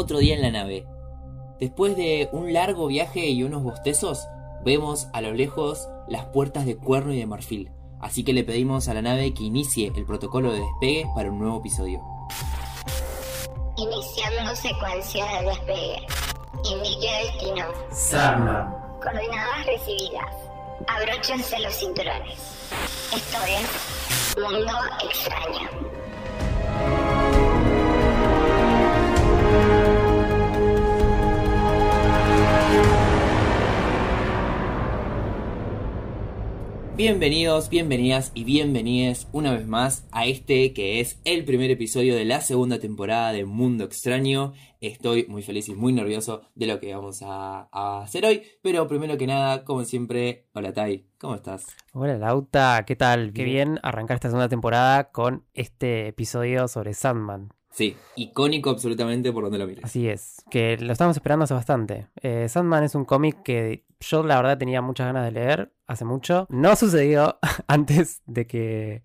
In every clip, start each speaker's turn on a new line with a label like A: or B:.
A: otro día en la nave. Después de un largo viaje y unos bostezos, vemos a lo lejos las puertas de cuerno y de marfil. Así que le pedimos a la nave que inicie el protocolo de despegue para un nuevo episodio.
B: Iniciando secuencia de despegue. Indique destino.
C: Sarna.
B: Coordenadas recibidas. Abróchense los cinturones. Esto es Mundo Extraño.
A: Bienvenidos, bienvenidas y bienvenides una vez más a este que es el primer episodio de la segunda temporada de Mundo Extraño. Estoy muy feliz y muy nervioso de lo que vamos a, a hacer hoy, pero primero que nada, como siempre, hola Tai, ¿cómo estás?
C: Hola Lauta, ¿qué tal? Qué bien arrancar esta segunda temporada con este episodio sobre Sandman.
A: Sí, icónico absolutamente por donde lo mires.
C: Así es, que lo estamos esperando hace bastante. Eh, Sandman es un cómic que yo la verdad tenía muchas ganas de leer hace mucho. No sucedió antes de que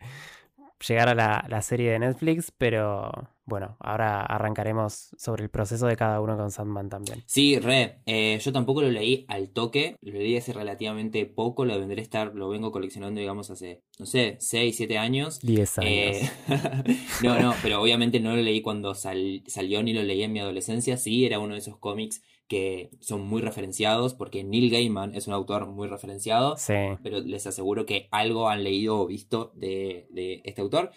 C: llegara la, la serie de Netflix, pero bueno, ahora arrancaremos sobre el proceso de cada uno con Sandman también.
A: Sí, re. Eh, yo tampoco lo leí al toque. Lo leí hace relativamente poco. Lo vendré a estar, lo vengo coleccionando, digamos, hace, no sé, 6, 7 años.
C: 10 años.
A: Eh, no, no, pero obviamente no lo leí cuando sal- salió ni lo leí en mi adolescencia. Sí, era uno de esos cómics que son muy referenciados porque Neil Gaiman es un autor muy referenciado.
C: Sí.
A: pero les aseguro que algo han leído o visto de, de este autor.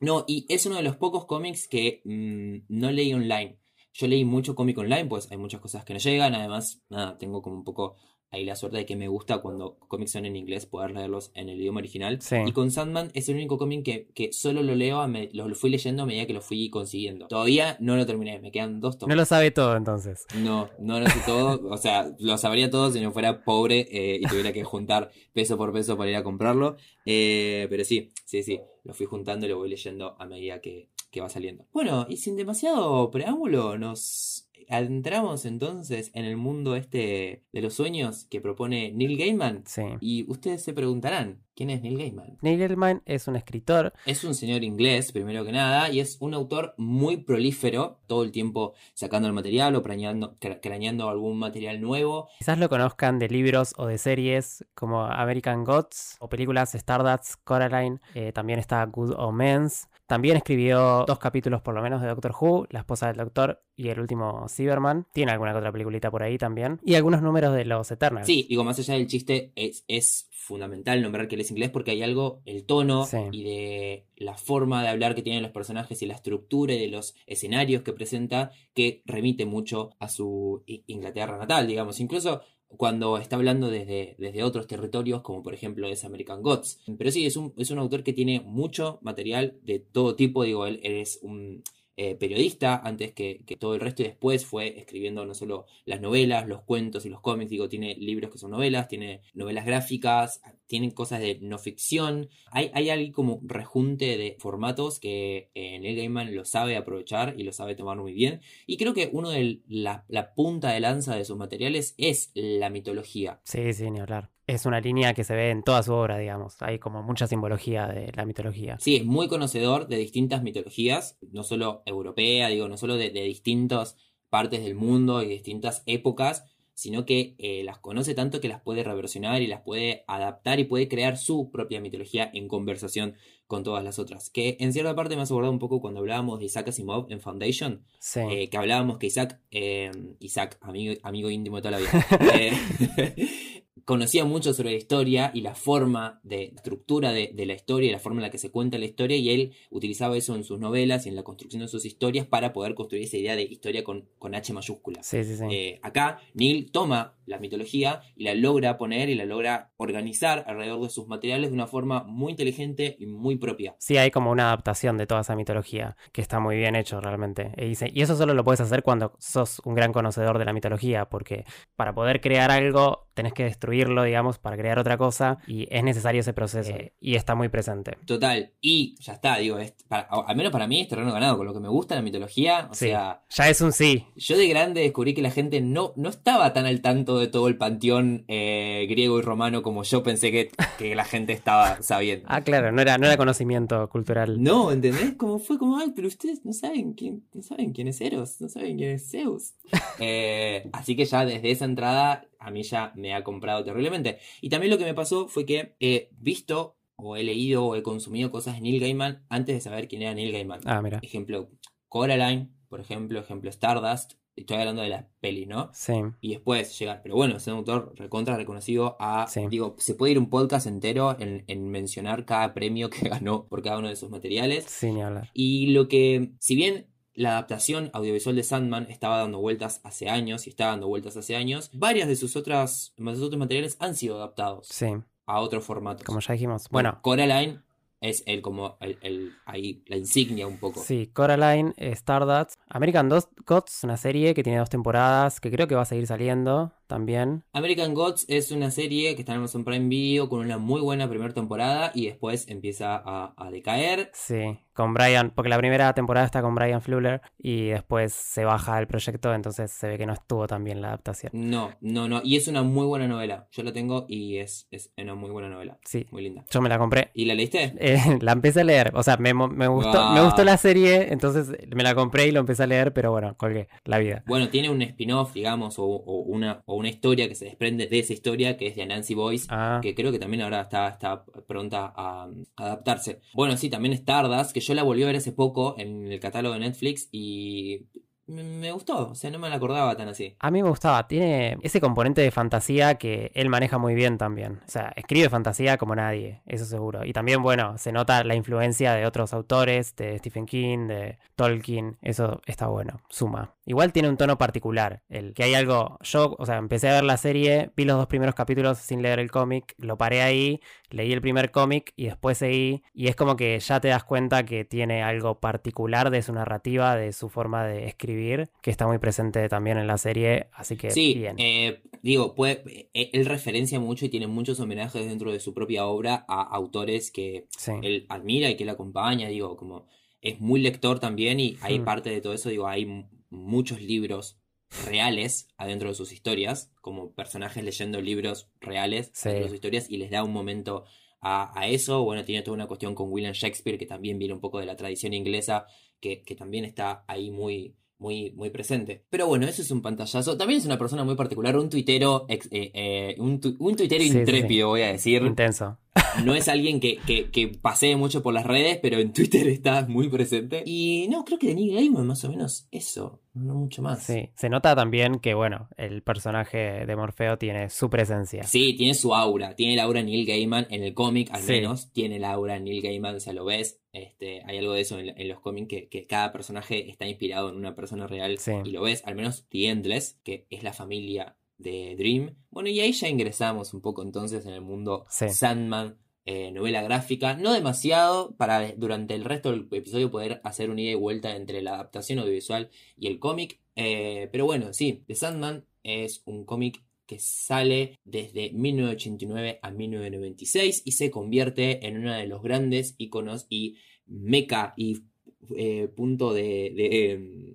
A: No, y es uno de los pocos cómics que mm, no leí online. Yo leí mucho cómic online, pues hay muchas cosas que no llegan. Además, nada, tengo como un poco ahí la suerte de que me gusta cuando cómics son en inglés poder leerlos en el idioma original.
C: Sí.
A: Y con Sandman es el único cómic que, que solo lo leo, a me- lo, lo fui leyendo a medida que lo fui consiguiendo. Todavía no lo terminé, me quedan dos tomos.
C: No lo sabe todo entonces.
A: No, no lo sé todo. O sea, lo sabría todo si no fuera pobre eh, y tuviera que juntar peso por peso para ir a comprarlo. Eh, pero sí, sí, sí. Lo fui juntando y lo voy leyendo a medida que, que va saliendo. Bueno, y sin demasiado preámbulo, nos adentramos entonces en el mundo este de los sueños que propone Neil Gaiman.
C: Sí.
A: Y ustedes se preguntarán, ¿quién es Neil Gaiman?
C: Neil Gaiman es un escritor.
A: Es un señor inglés, primero que nada, y es un autor muy prolífero, todo el tiempo sacando el material o craneando, cra- craneando algún material nuevo.
C: Quizás lo conozcan de libros o de series como American Gods o películas Stardust, Coraline. eh, también está Good Omens. También escribió dos capítulos por lo menos de Doctor Who, La esposa del doctor y el último Cyberman. Tiene alguna que otra peliculita por ahí también. Y algunos números de los Eternals.
A: Sí, digo, más allá del chiste, es, es fundamental nombrar que él es inglés porque hay algo, el tono
C: Sí.
A: y de la forma de hablar que tienen los personajes y la estructura y de los escenarios que presenta que remite mucho a su Inglaterra natal, digamos. Incluso cuando está hablando desde, desde otros territorios, como por ejemplo es American Gods. Pero sí, es un, es un autor que tiene mucho material de todo tipo, digo, él, él es un eh, periodista antes que, todo el resto y después fue escribiendo no solo las novelas, los cuentos y los cómics, digo, tiene libros que son novelas, tiene novelas gráficas, tienen cosas de no ficción, hay, hay ahí como rejunte de formatos que eh, Neil Gaiman lo sabe aprovechar y lo sabe tomar muy bien y creo que uno de la, la punta de lanza de sus materiales es la mitología.
C: Sí, sí, ni hablar. Es una línea que se ve en toda su obra, digamos. Hay como mucha simbología de la mitología.
A: Sí, es muy conocedor de distintas mitologías, no solo europea, digo, no solo de, de distintas partes del mundo y distintas épocas, sino que eh, las conoce tanto que las puede reversionar y las puede adaptar y puede crear su propia mitología en conversación con todas las otras. Que en cierta parte me has acordado un poco cuando hablábamos de Isaac Asimov en Foundation,
C: Sí.
A: eh, que hablábamos que Isaac, eh, Isaac, amigo, amigo íntimo de toda la vida, eh, conocía mucho sobre la historia y la forma de estructura de, de la historia y la forma en la que se cuenta la historia y él utilizaba eso en sus novelas y en la construcción de sus historias para poder construir esa idea de historia con, con H mayúscula.
C: sí, sí, sí.
A: Eh, acá Neil toma la mitología y la logra poner y la logra organizar alrededor de sus materiales de una forma muy inteligente y muy propia.
C: Sí, hay como una adaptación de toda esa mitología que está muy bien hecho realmente. Y, dice- y eso solo lo puedes hacer cuando sos un gran conocedor de la mitología, porque para poder crear algo tenés que destruirlo, digamos, para crear otra cosa y es necesario ese proceso eh, y está muy presente.
A: Total, y ya está, digo, es, para- al menos para mí es terreno ganado, con lo que me gusta la mitología, o
C: Sí.
A: sea,
C: Ya es un sí.
A: yo de grande descubrí que la gente no, no estaba tan al tanto de todo el panteón eh, griego y romano como yo pensé que, que la gente estaba sabiendo.
C: Ah, claro, no era, no era conocimiento cultural.
A: No, ¿entendés? Como fue como, ay, pero ustedes no saben quién, no saben quién es Eros, no saben quién es Zeus. Eh, así que ya desde esa entrada a mí ya me ha comprado terriblemente. Y también lo que me pasó fue que he visto o he leído o he consumido cosas de Neil Gaiman antes de saber quién era Neil Gaiman.
C: Ah, mira.
A: Ejemplo, Coraline, por ejemplo, ejemplo Stardust. Estoy hablando de las pelis, ¿no?
C: Sí.
A: Y después llegar, pero bueno, es un autor recontra reconocido a,
C: Sí.
A: digo, se puede ir un podcast entero en, en mencionar cada premio que ganó por cada uno de sus materiales.
C: Sí, ni hablar.
A: Y lo que, si bien la adaptación audiovisual de Sandman estaba dando vueltas hace años y está dando vueltas hace años, varias de sus otras, de sus otros materiales han sido adaptados
C: Sí,
A: a otros formatos.
C: como ya dijimos. Bueno,
A: Coraline es el como el, el- ahí la insignia un poco.
C: sí, Coraline, eh, Stardust, American Gods, una serie que tiene dos temporadas, que creo que va a seguir saliendo también.
A: American Gods es una serie que está en Amazon Prime Video con una muy buena primera temporada y después empieza a, a decaer.
C: Sí, con Brian, porque la primera temporada está con Brian Fluller y después se baja el proyecto, entonces se ve que no estuvo tan bien la adaptación.
A: No, no, no. Y es una muy buena novela. Yo la tengo y es, es una muy buena novela.
C: Sí,
A: Muy linda.
C: yo me la compré.
A: ¿Y la leíste?
C: Eh, la empecé a leer, o sea, me, me gustó, me gustó la serie, entonces me la compré y lo empecé a leer, pero bueno, colgué la vida.
A: Bueno, tiene un spin-off, digamos, o, o una, o una historia que se desprende de esa historia, que es de Nancy Boyce,
C: Ah,
A: que creo que también ahora está, está pronta a, a adaptarse. Bueno, sí, también Stardust, que yo la volví a ver hace poco en el catálogo de Netflix y me, gustó, o sea, no me la acordaba tan así.
C: a mí me gustaba, tiene ese componente de fantasía que él maneja muy bien también. O sea, escribe fantasía como nadie, eso seguro. Y también, bueno, se nota la influencia de otros autores, de Stephen King, de Tolkien, eso está bueno, suma. Igual tiene un tono particular, el que hay algo, yo, o sea, empecé a ver la serie, vi los dos primeros capítulos sin leer el cómic, lo paré ahí, leí el primer cómic y después seguí, y es como que ya te das cuenta que tiene algo particular de su narrativa, de su forma de escribir, que está muy presente también en la serie, así que
A: Sí,
C: bien.
A: eh, digo, puede, eh, él referencia mucho y tiene muchos homenajes dentro de su propia obra a autores que
C: sí,
A: él admira y que él acompaña, digo, como es muy lector también y hay
C: Hmm.
A: parte de todo eso, digo, hay muchos libros reales adentro de sus historias, como personajes leyendo libros reales
C: Sí.
A: de sus historias y les da un momento a, a eso. Bueno, tiene toda una cuestión con William Shakespeare que también viene un poco de la tradición inglesa, que, que también está ahí muy... Muy, muy presente. Pero bueno, eso es un pantallazo. También es una persona muy particular, un tuitero, ex- eh, eh, un, tu- un tuitero
C: sí.
A: intrépido, voy a decir.
C: intenso.
A: No es alguien que, que, que pasee mucho por las redes, pero en Twitter está muy presente. Y no, creo que de Neil Gaiman más o menos eso, no mucho más.
C: Sí, se nota también que, bueno, el personaje de Morfeo tiene su presencia.
A: Sí, tiene su aura, tiene la aura Neil Gaiman en el cómic, al
C: Sí.
A: menos, tiene la aura Neil Gaiman, o sea, lo ves, este, hay algo de eso en, en los cómics, que, que cada personaje está inspirado en una persona real,
C: Sí.
A: y lo ves, al menos The Endless, que es la familia de Dream. Bueno, y ahí ya ingresamos un poco entonces en el mundo
C: Sí.
A: Sandman, eh, novela gráfica, no demasiado para durante el resto del episodio poder hacer un ida y vuelta entre la adaptación audiovisual y el cómic, eh, pero bueno, sí, The Sandman es un cómic que sale desde 1989 a 1996 y se convierte en uno de los grandes iconos y meca y eh, punto de, de, em,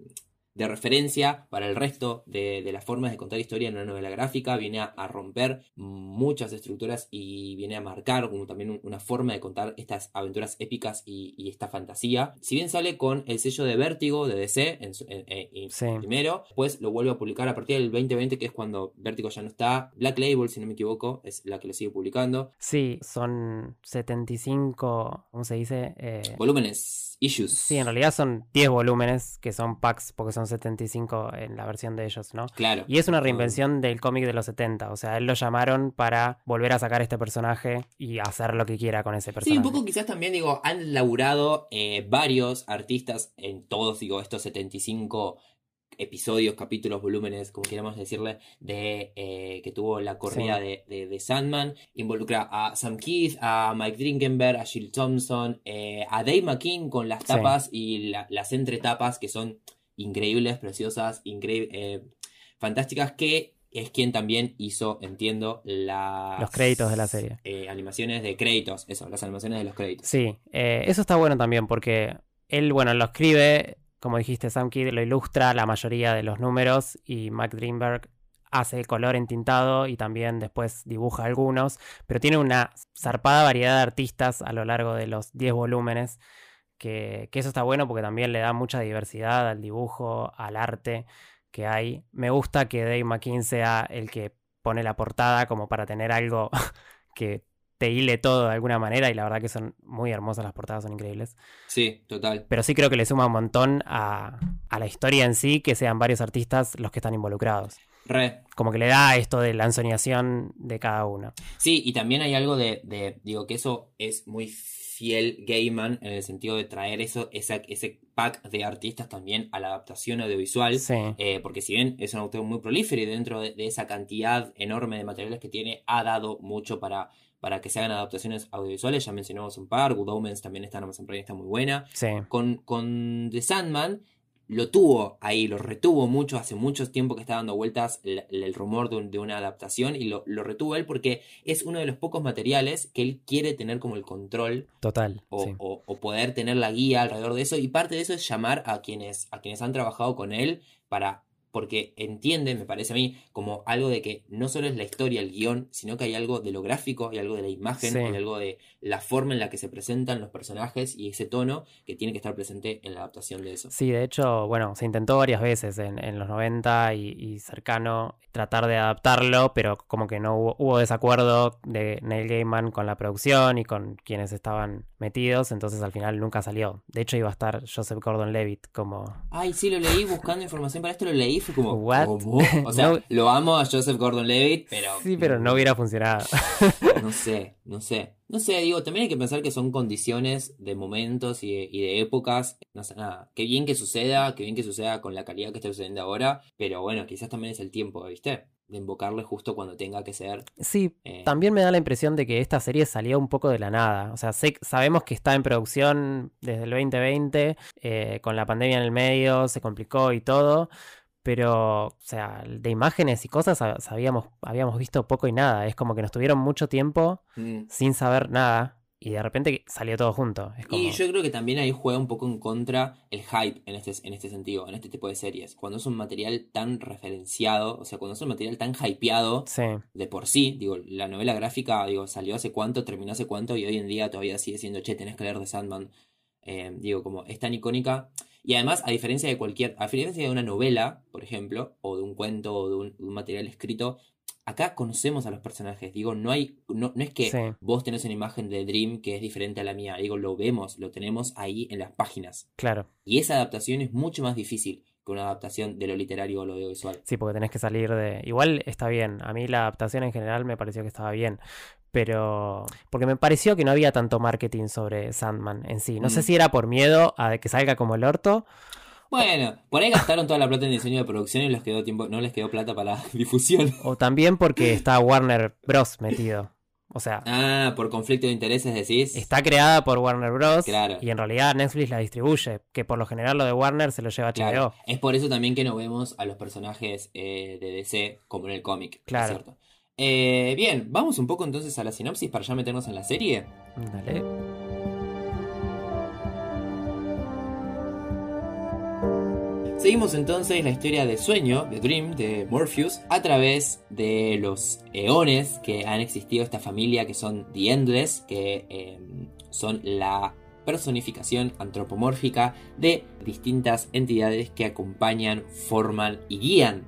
A: de referencia para el resto de, de las formas de contar historia en una novela gráfica. Viene a, a romper muchas estructuras y viene a marcar como también un- una forma de contar estas aventuras épicas y, y esta fantasía. Si bien sale con el sello de Vértigo de DC en su- en- en- en-
C: Sí.
A: primero, pues lo vuelve a publicar a partir del 2020, que es cuando Vértigo ya no está. Black Label, si no me equivoco, es la que lo sigue publicando.
C: Sí, son 75, ¿cómo se dice? Eh,
A: Volúmenes, issues.
C: sí, en realidad son 10 volúmenes, que son packs, porque son 75 en la versión de ellos, ¿no?
A: Claro.
C: Y es una reinvención del cómic de los 70, o sea, él lo llamaron para volver a sacar este personaje y hacer lo que quiera con ese
A: Sí,
C: personaje.
A: un poco quizás también, digo, han laburado eh, varios artistas en todos, digo, estos 75 episodios, capítulos, volúmenes, como queramos decirle, de eh, que tuvo la corrida
C: Sí.
A: de, de- de Sandman. Involucra a Sam Keith, a Mike Drinkenberg, a Jill Thompson, eh, a Dave McKean con las
C: Sí.
A: tapas y la- las entretapas que son increíbles, preciosas, increíbles, fantásticas, que es quien también hizo, entiendo, las...
C: Los créditos de la serie.
A: eh, animaciones de créditos, eso, las animaciones de los créditos.
C: Sí, eh, eso está bueno también porque él, bueno, lo escribe, como dijiste, Sam Kidd lo ilustra la mayoría de los números y Mac Greenberg hace el color entintado y también después dibuja algunos, pero tiene una zarpada variedad de artistas a lo largo de los 10 volúmenes, que, que eso está bueno porque también le da mucha diversidad al dibujo, al arte que hay. Me gusta que Dave McKean sea el que pone la portada como para tener algo que te hile todo de alguna manera y la verdad que son muy hermosas las portadas, son increíbles.
A: Sí, total.
C: Pero sí creo que le suma un montón a, a la historia en sí que sean varios artistas los que están involucrados.
A: Re.
C: Como que le da esto de la ensoñación de cada uno.
A: Sí, y también hay algo de, de- digo, que eso es muy fiel Gaiman en el sentido de traer eso, esa- ese pack de artistas también a la adaptación audiovisual.
C: Sí,
A: Eh, porque si bien es un autor muy prolífero y dentro de, de esa cantidad enorme de materiales que tiene, ha dado mucho para, para que se hagan adaptaciones audiovisuales. Ya mencionamos un par, Good Omens también está en Amazon Prime, está muy buena.
C: sí.
A: Con, con The Sandman lo tuvo ahí, lo retuvo mucho, hace mucho tiempo que está dando vueltas el, el rumor de, un- de una adaptación y lo, lo retuvo él porque es uno de los pocos materiales que él quiere tener como el control
C: Total.
A: o,
C: sí.
A: o- o poder tener la guía alrededor de eso. Y parte de eso es llamar a quienes, a quienes han trabajado con él para. Porque entiende, me parece a mí, como algo de que no solo es la historia, el guion, sino que hay algo de lo gráfico, hay algo de la imagen,
C: Sí.
A: hay algo de la forma en la que se presentan los personajes y ese tono que tiene que estar presente en la adaptación de eso.
C: Sí, de hecho, bueno, se intentó varias veces en, en los 90 y, y cercano tratar de adaptarlo, pero como que no hubo, hubo desacuerdo de Neil Gaiman con la producción y con quienes estaban metidos, entonces al final nunca salió. De hecho, iba a estar Joseph Gordon-Levitt como...
A: Ay, sí, lo leí buscando información para esto, lo leí, fue como.
C: What?
A: ¿Cómo? O sea,
C: No.
A: lo amo a Joseph Gordon Levitt, pero.
C: Sí, pero no hubiera funcionado.
A: No sé, no sé. No sé, digo, también hay que pensar que son condiciones de momentos y de, y de épocas. No sé, nada. Qué bien que suceda, qué bien que suceda con la calidad que está sucediendo ahora. Pero bueno, quizás también es el tiempo, ¿viste? De invocarle justo cuando tenga que ser.
C: Sí,
A: eh,
C: también me da la impresión de que esta serie salió un poco de la nada. O sea, sé- sabemos que está en producción desde el 2020, eh, con la pandemia en el medio, se complicó y todo. Pero, o sea, de imágenes y cosas sab- sabíamos, habíamos visto poco y nada. Es como que nos tuvieron mucho tiempo
A: mm.
C: sin saber nada y de repente salió todo junto. Es como...
A: Y yo creo que también ahí juega un poco en contra el hype en este, en este sentido, en este tipo de series. Cuando es un material tan referenciado, o sea, cuando es un material tan hypeado,
C: Sí,
A: de por sí, digo, la novela gráfica, digo, salió hace cuánto, terminó hace cuánto y hoy en día todavía sigue siendo, che, tenés que leer de Sandman. Eh, digo, como es tan icónica. Y además, a diferencia de cualquier, a diferencia de una novela, por ejemplo, o de un cuento o de un, un material escrito, acá conocemos a los personajes. Digo, no hay, no, no es que
C: Sí.
A: vos tenés una imagen de Dream que es diferente a la mía. Digo, lo vemos, lo tenemos ahí en las páginas.
C: claro.
A: Y esa adaptación es mucho más difícil que una adaptación de lo literario o lo audiovisual.
C: Sí, porque tenés que salir de... Igual está bien. A mí la adaptación en general me pareció que estaba bien. Pero... Porque me pareció que no había tanto marketing sobre Sandman en sí. No sé
A: Mm.
C: si era por miedo a que salga como el orto.
A: Bueno, por ahí gastaron toda la plata en diseño de producción y les quedó tiempo, no les quedó plata para la difusión.
C: O también porque está Warner Bros. metido. O sea,
A: Ah, por conflicto de intereses decís.
C: está creada por Warner Bros.
A: Claro.
C: Y en realidad Netflix la distribuye. Que por lo general lo de Warner se lo lleva HBO.
A: Claro. Es por eso también que no vemos a los personajes eh, de DC como en el cómic. es
C: Claro.
A: cierto. Eh, bien, vamos un poco entonces a la sinopsis para ya meternos en la serie.
C: Dale.
A: Seguimos entonces la historia de sueño, de Dream, de Morpheus, a través de los eones que han existido esta familia que son The Endless, que eh, son la personificación antropomórfica de distintas entidades que acompañan, forman y guían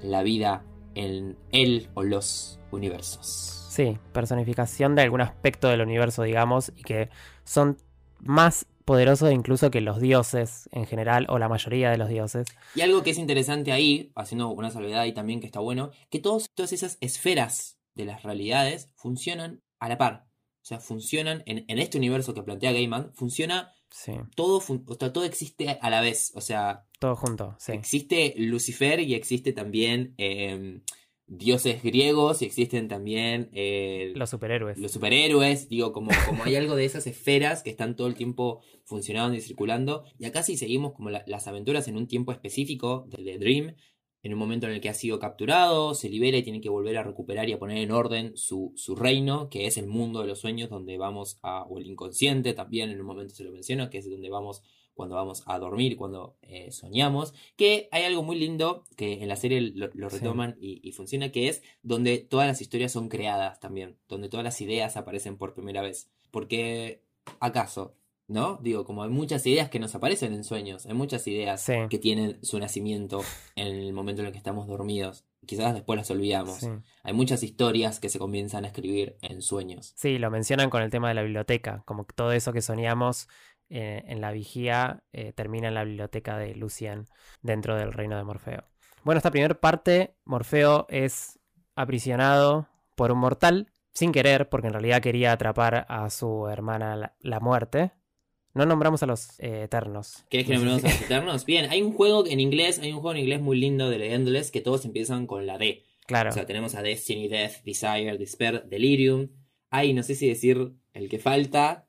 A: la vida en el o los universos.
C: Sí, personificación de algún aspecto del universo, digamos, y que son más poderosos incluso que los dioses en general, o la mayoría de los dioses.
A: Y algo que es interesante ahí, haciendo una salvedad ahí también que está bueno, que todos, todas esas esferas de las realidades funcionan a la par. O sea, funcionan en, en este universo que plantea Gaiman, funciona
C: Sí,
A: todo, fun- o sea, todo existe a la vez. O sea,
C: todo junto, sí.
A: existe Lucifer y existe también eh, dioses griegos y existen también eh,
C: Los superhéroes.
A: los superhéroes, digo, como, como hay algo de esas esferas que están todo el tiempo funcionando y circulando. Y acá sí seguimos como la- las aventuras en un tiempo específico de, de Dream. en un momento en el que ha sido capturado, se libera y tiene que volver a recuperar y a poner en orden su, su reino, que es el mundo de los sueños, donde vamos a, o el inconsciente también en un momento se lo menciona, que es donde vamos cuando vamos a dormir, cuando eh, soñamos, que hay algo muy lindo que en la serie lo, lo
C: Sí.
A: retoman y, y funciona, que es donde todas las historias son creadas también, donde todas las ideas aparecen por primera vez. Porque, ¿acaso? ¿No? Digo, como hay muchas ideas que nos aparecen en sueños, hay muchas ideas
C: Sí.
A: que tienen su nacimiento en el momento en el que estamos dormidos. Quizás después las olvidamos.
C: Sí.
A: Hay muchas historias que se comienzan a escribir en sueños.
C: Sí, lo mencionan con el tema de la biblioteca, como todo eso que soñamos eh, en la vigía eh, termina en la biblioteca de Lucien dentro del reino de Morfeo. Bueno, esta primera parte, Morfeo es aprisionado por un mortal, sin querer, porque en realidad quería atrapar a su hermana la, la muerte. No nombramos a los eh, eternos.
A: ¿Querés que nombremos a los eternos? Bien, hay un juego en inglés, hay un juego en inglés muy lindo de The Endless que todos empiezan con la D.
C: Claro.
A: O sea, tenemos a Destiny, Death, Desire, Despair, Delirium. Hay, no sé si decir el que falta.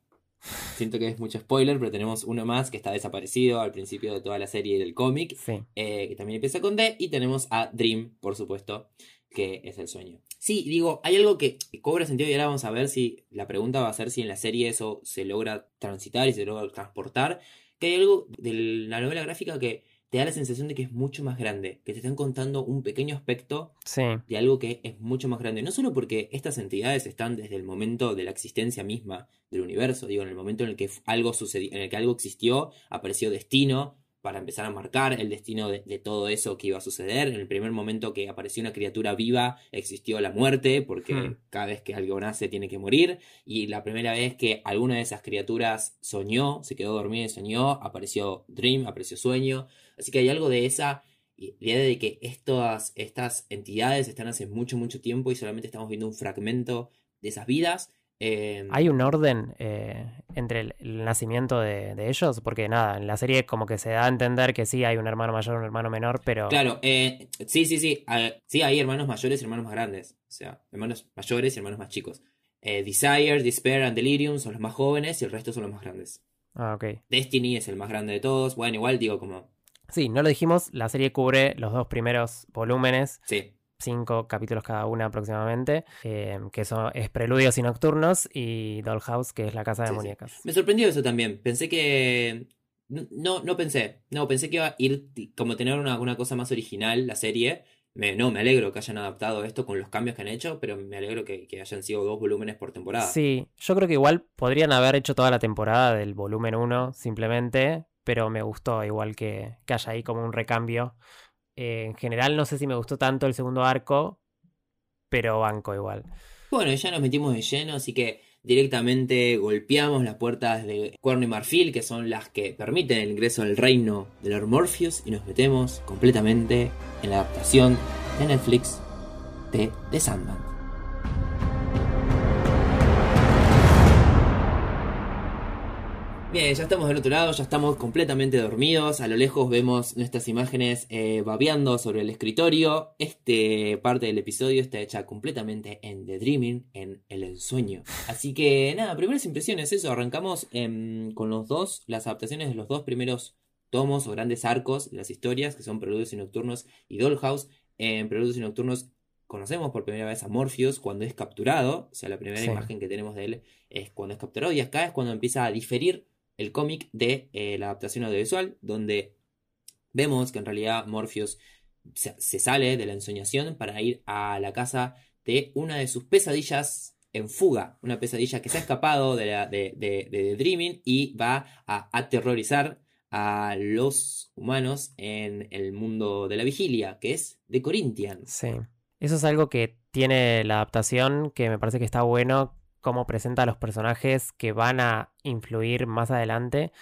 A: Siento que es mucho spoiler, pero tenemos uno más que está desaparecido al principio de toda la serie del cómic,
C: Sí.
A: eh, que también empieza con D. Y tenemos a Dream, por supuesto, que es el sueño. Sí, digo, hay algo que cobra sentido y ahora vamos a ver si la pregunta va a ser si en la serie eso se logra transitar y se logra transportar. Que hay algo de la novela gráfica que te da la sensación de que es mucho más grande, que te están contando un pequeño aspecto
C: Sí.
A: de algo que es mucho más grande. No solo porque estas entidades están desde el momento de la existencia misma del universo, digo, en el momento en el que algo sucedió, en el que algo existió, apareció destino para empezar a marcar el destino de, de todo eso que iba a suceder. En el primer momento que apareció una criatura viva, existió la muerte, porque
C: Hmm.
A: cada vez que algo nace tiene que morir. Y la primera vez que alguna de esas criaturas soñó, se quedó dormida y soñó, apareció Dream, apareció Sueño. Así que hay algo de esa idea de que estas, estas entidades están hace mucho, mucho tiempo y solamente estamos viendo un fragmento de esas vidas. Eh,
C: ¿Hay un orden eh, entre el, el nacimiento de, de ellos? Porque nada, en la serie como que se da a entender que sí hay un hermano mayor, un hermano menor, pero...
A: Claro, eh, sí, sí, sí. sí, hay hermanos mayores y hermanos más grandes. O sea, hermanos mayores y hermanos más chicos. Eh, Desire, Despair and Delirium son los más jóvenes y el resto son los más grandes.
C: Ah, ok.
A: Destiny es el más grande de todos. Bueno, igual digo como...
C: Sí, no lo dijimos, la serie cubre los dos primeros volúmenes,
A: Sí,
C: cinco capítulos cada una aproximadamente, eh, que son es Preludios y Nocturnos y Dollhouse, que es la casa de
A: Sí, sí.
C: muñecas.
A: Me sorprendió eso también. Pensé que. No, no pensé. No, pensé que iba a ir como tener una, una cosa más original la serie. Me, no, me alegro que hayan adaptado esto con los cambios que han hecho, pero me alegro que, que hayan sido dos volúmenes por temporada.
C: Sí, yo creo que igual podrían haber hecho toda la temporada del volumen 1 simplemente, pero me gustó igual que, que haya ahí como un recambio. Eh, en general no sé si me gustó tanto el segundo arco, pero banco igual.
A: Bueno, ya nos metimos de lleno, así que directamente golpeamos las puertas de Cuerno y Marfil, que son las que permiten el ingreso al reino de Lord Morpheus, y nos metemos completamente en la adaptación de Netflix de The Sandman. Bien, ya estamos del otro lado, ya estamos completamente dormidos. A lo lejos vemos nuestras imágenes eh, babeando sobre el escritorio. Este parte del episodio está hecha completamente en The Dreaming, en el ensueño. Así que nada, primeras impresiones, eso. Arrancamos em, con los dos, las adaptaciones de los dos primeros tomos o grandes arcos de las historias, que son Preludios y Nocturnos y Dollhouse. En Preludios y Nocturnos conocemos por primera vez a Morpheus cuando es capturado. O sea, la primera
C: Sí.
A: imagen que tenemos de él es cuando es capturado. Y acá es cuando empieza a diferir el cómic de eh, la adaptación audiovisual, donde vemos que en realidad Morpheus se, sale de la ensoñación para ir a la casa de una de sus pesadillas en fuga, una pesadilla que se ha escapado de, la, de, de- de Dreaming y va a aterrorizar a los humanos en el mundo de la vigilia, que es The Corinthians.
C: Sí. Eso es algo que tiene la adaptación, que me parece que está bueno, cómo presenta a los personajes que van a influir más adelante,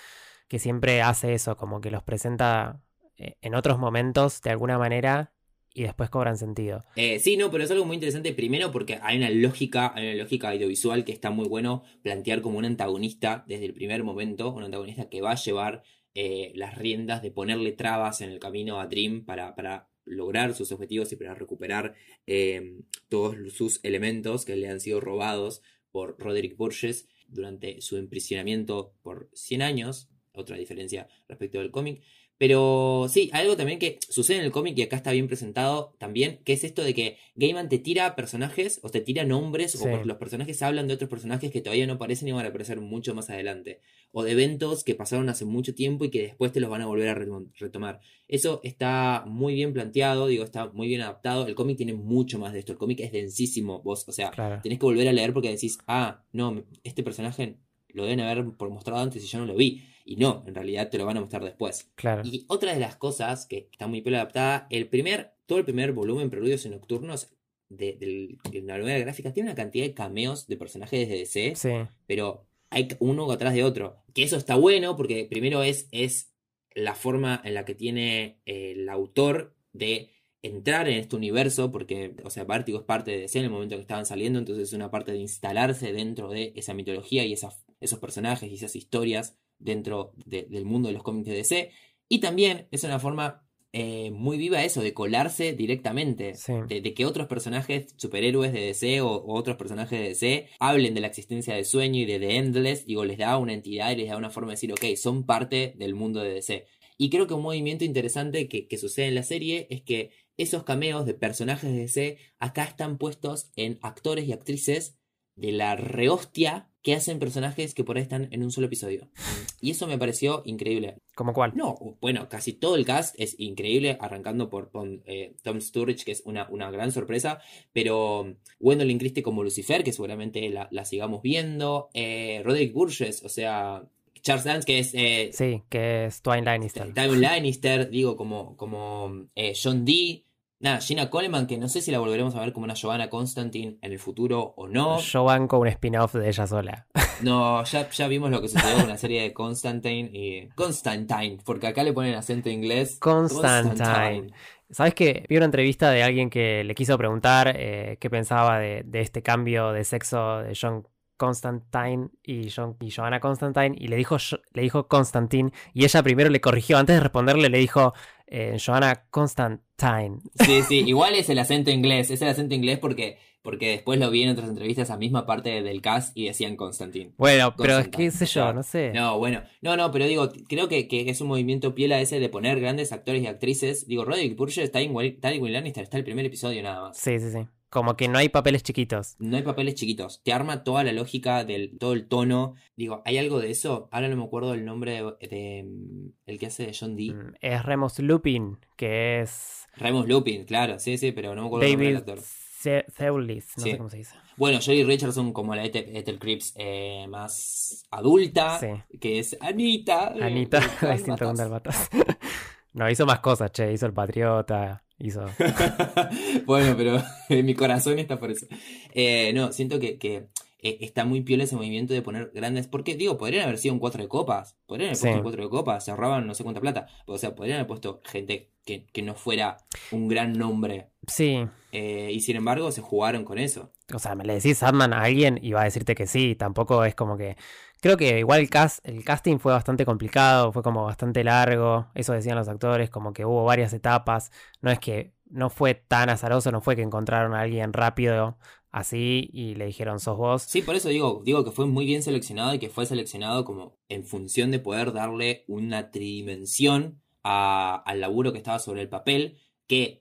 C: que siempre hace eso, como que los presenta eh, en otros momentos de alguna manera y después cobran sentido.
A: Eh, sí, no, pero es algo muy interesante. Primero porque hay una lógica, hay una lógica audiovisual que está muy bueno plantear como un antagonista desde el primer momento, un antagonista que va a llevar eh, las riendas de ponerle trabas en el camino a Dream para, lograr sus objetivos y para recuperar todos sus elementos que le han sido robados por Roderick Burgess durante su emprisionamiento por 100 años, otra diferencia respecto del cómic. Pero sí, algo también que sucede en el cómic y acá está bien presentado también, que es esto de que Gaiman te tira personajes o te tira nombres
C: Sí.
A: o los personajes hablan de otros personajes que todavía no aparecen y van a aparecer mucho más adelante. O de eventos que pasaron hace mucho tiempo y que después te los van a volver a retom- retomar. Eso está muy bien planteado, digo, está muy bien adaptado. El cómic tiene mucho más de esto. El cómic es densísimo, vos, o sea,
C: Claro.
A: tenés que volver a leer porque decís, ah, no, este personaje lo deben haber por mostrado antes y yo no lo vi. Y no, en realidad te lo van a mostrar después.
C: Claro.
A: Y otra de las cosas que está muy bien adaptada, el primer, todo el primer volumen, Preludios y Nocturnos, de, del- de la novela gráfica, tiene una cantidad de cameos de personajes de DC,
C: Sí.
A: pero hay uno atrás de otro. Que eso está bueno porque primero es, es la forma en la que tiene eh, el autor de entrar en este universo, porque, o sea, Vértigo es parte de DC en el momento que estaban saliendo, entonces es una parte de instalarse dentro de esa mitología y esas, esos personajes y esas historias dentro de- del mundo de los cómics de DC. Y también es una forma eh, muy viva eso, de colarse directamente,
C: Sí.
A: de, de que otros personajes superhéroes de DC o, o otros personajes de DC hablen de la existencia de Sueño y de The Endless, digo, les da una entidad y les da una forma de decir, ok, son parte del mundo de DC. Y creo que un movimiento interesante que, que sucede en la serie es que esos cameos de personajes de DC acá están puestos en actores y actrices de la rehostia que hacen personajes que por ahí están en un solo episodio. Y eso me pareció increíble.
C: ¿Como cuál?
A: No, bueno, casi todo el cast es increíble, arrancando por, eh, Tom Sturridge, que es una, una gran sorpresa, pero Gwendolyn Christie como Lucifer, que seguramente la, la sigamos viendo, eh, Roderick Burgess, o sea, Charles Dance, que es eh,
C: Sí, que es Twine Lannister.
A: Tywin Lannister, digo, como, como eh, John Dee, nada, Gina Coleman, que no sé si la volveremos a ver como una Giovanna Constantine en el futuro o no.
C: Yo banco un spin-off de ella sola.
A: No, ya, ya vimos lo que sucedió con la serie de Constantine y Constantine, porque acá le ponen acento inglés.
C: Constantine. ¿Sabes que Vi una entrevista de alguien que le quiso preguntar eh, qué pensaba de, de este cambio de sexo de John Constantine y, John, y Joanna Constantine y le dijo, Jo- le dijo Constantine y ella primero le corrigió, antes de responderle le dijo eh, Joanna Constantine.
A: Sí, sí, igual es el acento inglés, es el acento inglés porque, porque después lo vi en otras entrevistas a misma parte del cast y decían Constantine.
C: Bueno, pero es que sé yo, no sé.
A: No, bueno, no, no, pero digo, creo que, que es un movimiento piela ese de poner grandes actores y actrices. Digo, Roderick Burgess, Tywin Tywin Lannister, está el primer episodio nada más.
C: Sí, sí, sí. Como que no hay papeles chiquitos.
A: No hay papeles chiquitos. Te arma toda la lógica del todo el tono. Digo, ¿hay algo de eso? Ahora no me acuerdo el nombre de, de, el que hace de John Dee.
C: Mm, Es Remus Lupin, que es
A: Remus Lupin, claro, sí, sí, pero no me acuerdo el nombre del
C: David
A: actor.
C: Thewlis, no
A: Sí.
C: sé cómo se dice.
A: Bueno, Joey Richardson como la Ethel, Ethel Cripps eh, más adulta,
C: Sí.
A: que es Anita. eh,
C: Anita, preguntar batas. no, hizo más cosas, che. Hizo el Patriota, hizo.
A: bueno, pero mi corazón está por eso. Eh, no, siento que, que, eh, está muy piola ese movimiento de poner grandes. Porque, digo, podrían haber sido un cuatro de copas. Podrían haber
C: Sí.
A: puesto un cuatro de copas. Se ahorraban no sé cuánta plata. O sea, podrían haber puesto gente que, que no fuera un gran nombre.
C: Sí.
A: Eh, y sin embargo, se jugaron con eso.
C: O sea, me le decís Sandman a alguien y va a decirte que sí. Tampoco es como que. Creo que igual el, cast, el casting fue bastante complicado, fue como bastante largo. Eso decían los actores, como que hubo varias etapas. No es que. No fue tan azaroso, no fue que encontraron a alguien rápido así y le dijeron sos vos.
A: Sí, por eso digo, digo que fue muy bien seleccionado y que fue seleccionado como en función de poder darle una tridimensión al laburo que estaba sobre el papel, que,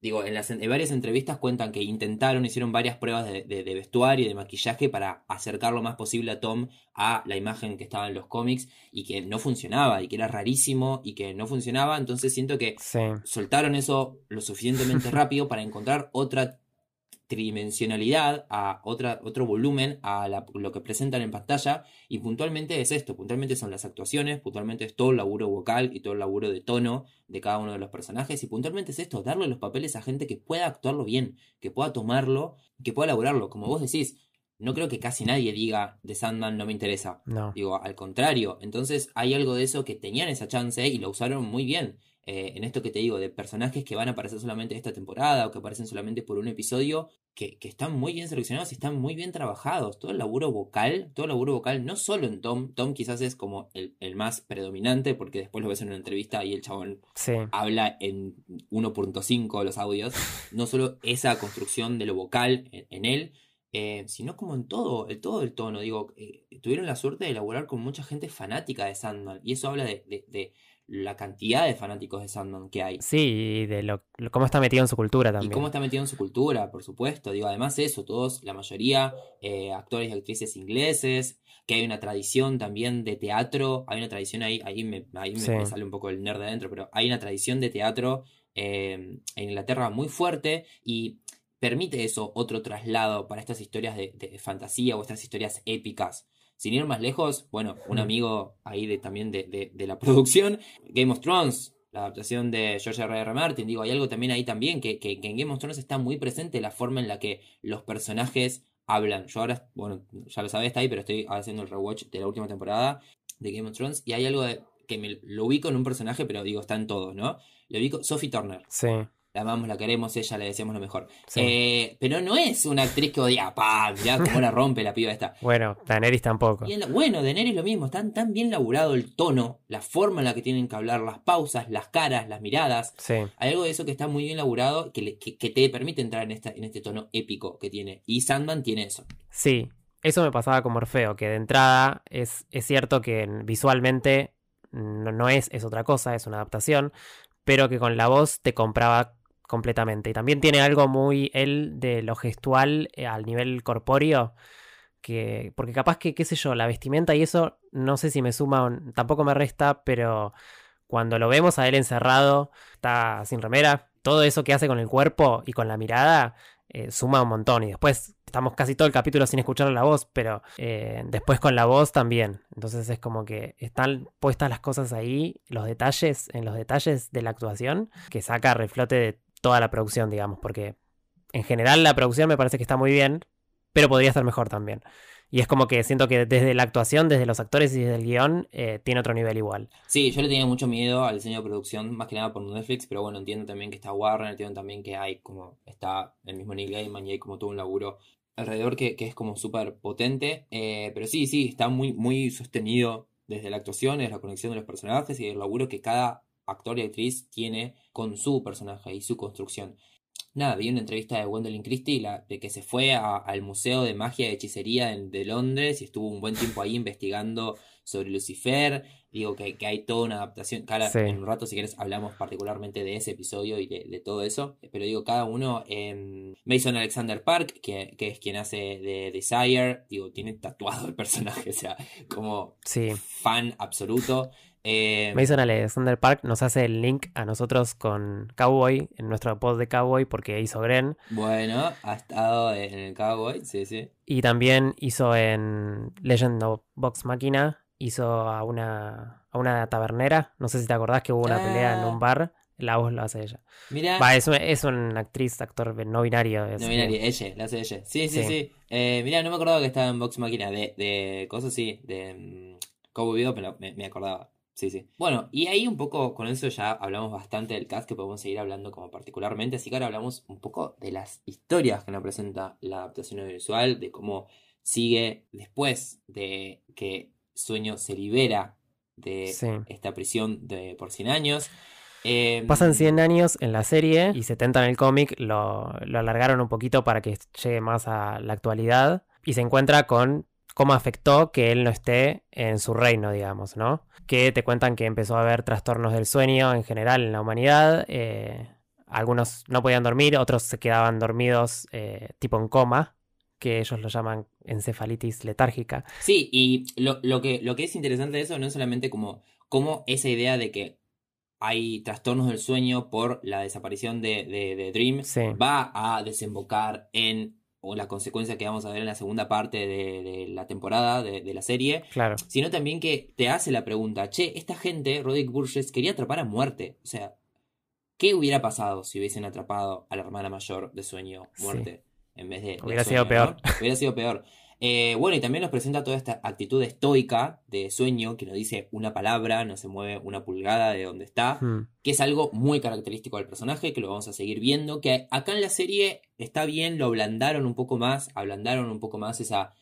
A: digo, en, las, en varias entrevistas cuentan que intentaron, hicieron varias pruebas de, de- de vestuario y de maquillaje para acercar lo más posible a Tom a la imagen que estaba en los cómics y que no funcionaba y que era rarísimo y que no funcionaba, entonces siento que
C: Sí.
A: soltaron eso lo suficientemente rápido para encontrar otra tridimensionalidad, a otra, otro volumen a la- lo que presentan en pantalla. Y puntualmente es esto, puntualmente son las actuaciones, puntualmente es todo el laburo vocal y todo el laburo de tono de cada uno de los personajes. Y puntualmente es esto, darle los papeles a gente que pueda actuarlo bien, que pueda tomarlo, que pueda elaborarlo. Como vos decís, no creo que casi nadie diga de Sandman no me interesa.
C: No.
A: Digo, al contrario. Entonces hay algo de eso que tenían esa chance y lo usaron muy bien. Eh, en esto que te digo, de personajes que van a aparecer solamente esta temporada o que aparecen solamente por un episodio, que, que están muy bien seleccionados y están muy bien trabajados. Todo el laburo vocal, todo el laburo vocal, no solo en Tom, Tom quizás es como el, el más predominante, porque después lo ves en una entrevista y el chabón
C: Sí.
A: habla en 1.5 los audios, no solo esa construcción de lo vocal en, en él, eh, sino como en todo, en todo el tono. Digo, eh, tuvieron la suerte de elaborar con mucha gente fanática de Sandman, y eso habla de, de- de la cantidad de fanáticos de Sandman que hay.
C: Sí, y de lo, lo- cómo está metido en su cultura
A: Y
C: también.
A: cómo está metido en su cultura, por supuesto. Digo, además eso, todos, la mayoría, eh, actores y actrices ingleses, que hay una tradición también de teatro, hay una tradición ahí, ahí me, ahí me-
C: Sí.
A: me sale un poco el nerd de adentro, pero hay una tradición de teatro eh, en Inglaterra muy fuerte y permite eso otro traslado para estas historias de, de fantasía o estas historias épicas. Sin ir más lejos, bueno, un amigo ahí de, también de, de- de la producción, Game of Thrones, la adaptación de George R. R. Martin, digo, hay algo también ahí también, que, que- que en Game of Thrones está muy presente la forma en la que los personajes hablan. Yo ahora, bueno, ya lo sabés, está ahí, pero estoy haciendo el rewatch de la última temporada de Game of Thrones y hay algo de- que me lo ubico en un personaje, pero digo, está en todos, ¿no? Lo ubico, Sophie Turner.
C: Sí,
A: La amamos, la queremos, ella le deseamos lo mejor.
C: sí.
A: Eh, pero no es una actriz que odia, ¡pam! Ya cómo la rompe la piba esta.
C: Bueno, Daenerys tampoco.
A: Y la- bueno, Daenerys lo mismo, está tan bien laburado el tono, la forma en la que tienen que hablar, las pausas, las caras, las miradas.
C: Sí,
A: Hay algo de eso que está muy bien laburado que, le- que, que te permite entrar en, esta, en este tono épico que tiene. Y Sandman tiene eso.
C: sí. Eso me pasaba con Morfeo, que de entrada es, es cierto que visualmente no, no es, es otra cosa, es una adaptación, pero que con la voz te compraba completamente. Y también tiene algo muy él de lo gestual eh, al nivel corpóreo, que porque capaz que, qué sé yo, la vestimenta y eso, no sé si me suma tampoco me resta, pero cuando lo vemos a él encerrado, está sin remera, todo eso que hace con el cuerpo y con la mirada, eh, suma un montón. Y después estamos casi todo el capítulo sin escuchar la voz, pero eh, después con la voz también. Entonces es como que están puestas las cosas ahí, los detalles, en los detalles de la actuación, que saca reflote de toda la producción, digamos, porque en general la producción me parece que está muy bien, pero podría estar mejor también. Y es como que siento que desde la actuación, desde los actores y desde el guion, eh, tiene otro nivel igual.
A: Sí, yo le tenía mucho miedo al diseño de producción, más que nada por Netflix, pero bueno, entiendo también que está Warner, entiendo también que hay como está el mismo Neil Gaiman y hay como todo un laburo alrededor que, es como súper potente. Eh, pero sí, sí, está muy, muy sostenido desde la actuación, desde la conexión de los personajes y el laburo que cada actor y actriz tiene con su personaje y su construcción. Nada, vi una entrevista de Gwendolyn Christie la, de que se fue a- al Museo de Magia y Hechicería de Londres y estuvo un buen tiempo ahí investigando sobre Lucifer. Digo que, que hay toda una adaptación. Cada,
C: Sí.
A: En un rato, si quieres, hablamos particularmente de ese episodio y de, de todo eso. Pero digo, cada uno. em, Mason Alexander Park, que, que es quien hace de Desire, digo, tiene tatuado el personaje, o sea, como
C: Sí.
A: fan absoluto. Eh,
C: Mason Alexander Park nos hace el link a nosotros con Cowboy, en nuestro pod de Cowboy, porque hizo Gren.
A: bueno, ha estado en el Cowboy, sí, sí.
C: Y también hizo en Legend of Box Machina, hizo a una, a una tabernera. No sé si te acordás que hubo una pelea en
A: Ah.
C: un bar. La voz lo hace ella.
A: Mira.
C: Va, es, un- es una actriz, actor no binario.
A: No,
C: que-
A: binaria, ella, la hace ella. Sí, sí, sí.
C: Sí.
A: Eh, mirá, no me acordaba que estaba en Vox Máquina. De, de cosas sí, de mm, Cowboy pero me, me acordaba. Sí, sí. Bueno, y ahí un poco con eso ya hablamos bastante del cast que podemos seguir hablando como particularmente. Así que ahora hablamos un poco de las historias que nos presenta la adaptación audiovisual, de cómo sigue después de que Sueño se libera de
C: Sí.
A: esta prisión de por 100 años. Eh,
C: Pasan 100 años en la serie y 70 en el cómic. Lo, lo alargaron un poquito para que llegue más a la actualidad. Y se encuentra con cómo afectó que él no esté en su reino, digamos, ¿no? Que te cuentan que empezó a haber trastornos del sueño en general en la humanidad. eh, algunos no podían dormir, otros se quedaban dormidos eh, tipo en coma, que ellos lo llaman encefalitis letárgica.
A: Sí, y lo, lo que, lo que es interesante de eso no es solamente como, como esa idea de que hay trastornos del sueño por la desaparición de, de, de Dream
C: Sí,
A: va a desembocar en o la consecuencia que vamos a ver en la segunda parte de, de la temporada de, de la serie,
C: claro.
A: sino también que te hace la pregunta, che, esta gente, Roderick Burgess, quería atrapar a muerte. O sea, ¿qué hubiera pasado si hubiesen atrapado a la hermana mayor de sueño,
C: Sí.
A: muerte, en vez de... de
C: Hubiera
A: Sueño,
C: sido peor.
A: ¿no? Hubiera sido peor. Eh, bueno, y también nos presenta toda esta actitud estoica de sueño que no dice una palabra, no se mueve una pulgada de donde está
C: Hmm,
A: que es algo muy característico del personaje, que lo vamos a seguir viendo, que acá en la serie está bien, lo ablandaron un poco más, ablandaron un poco más esa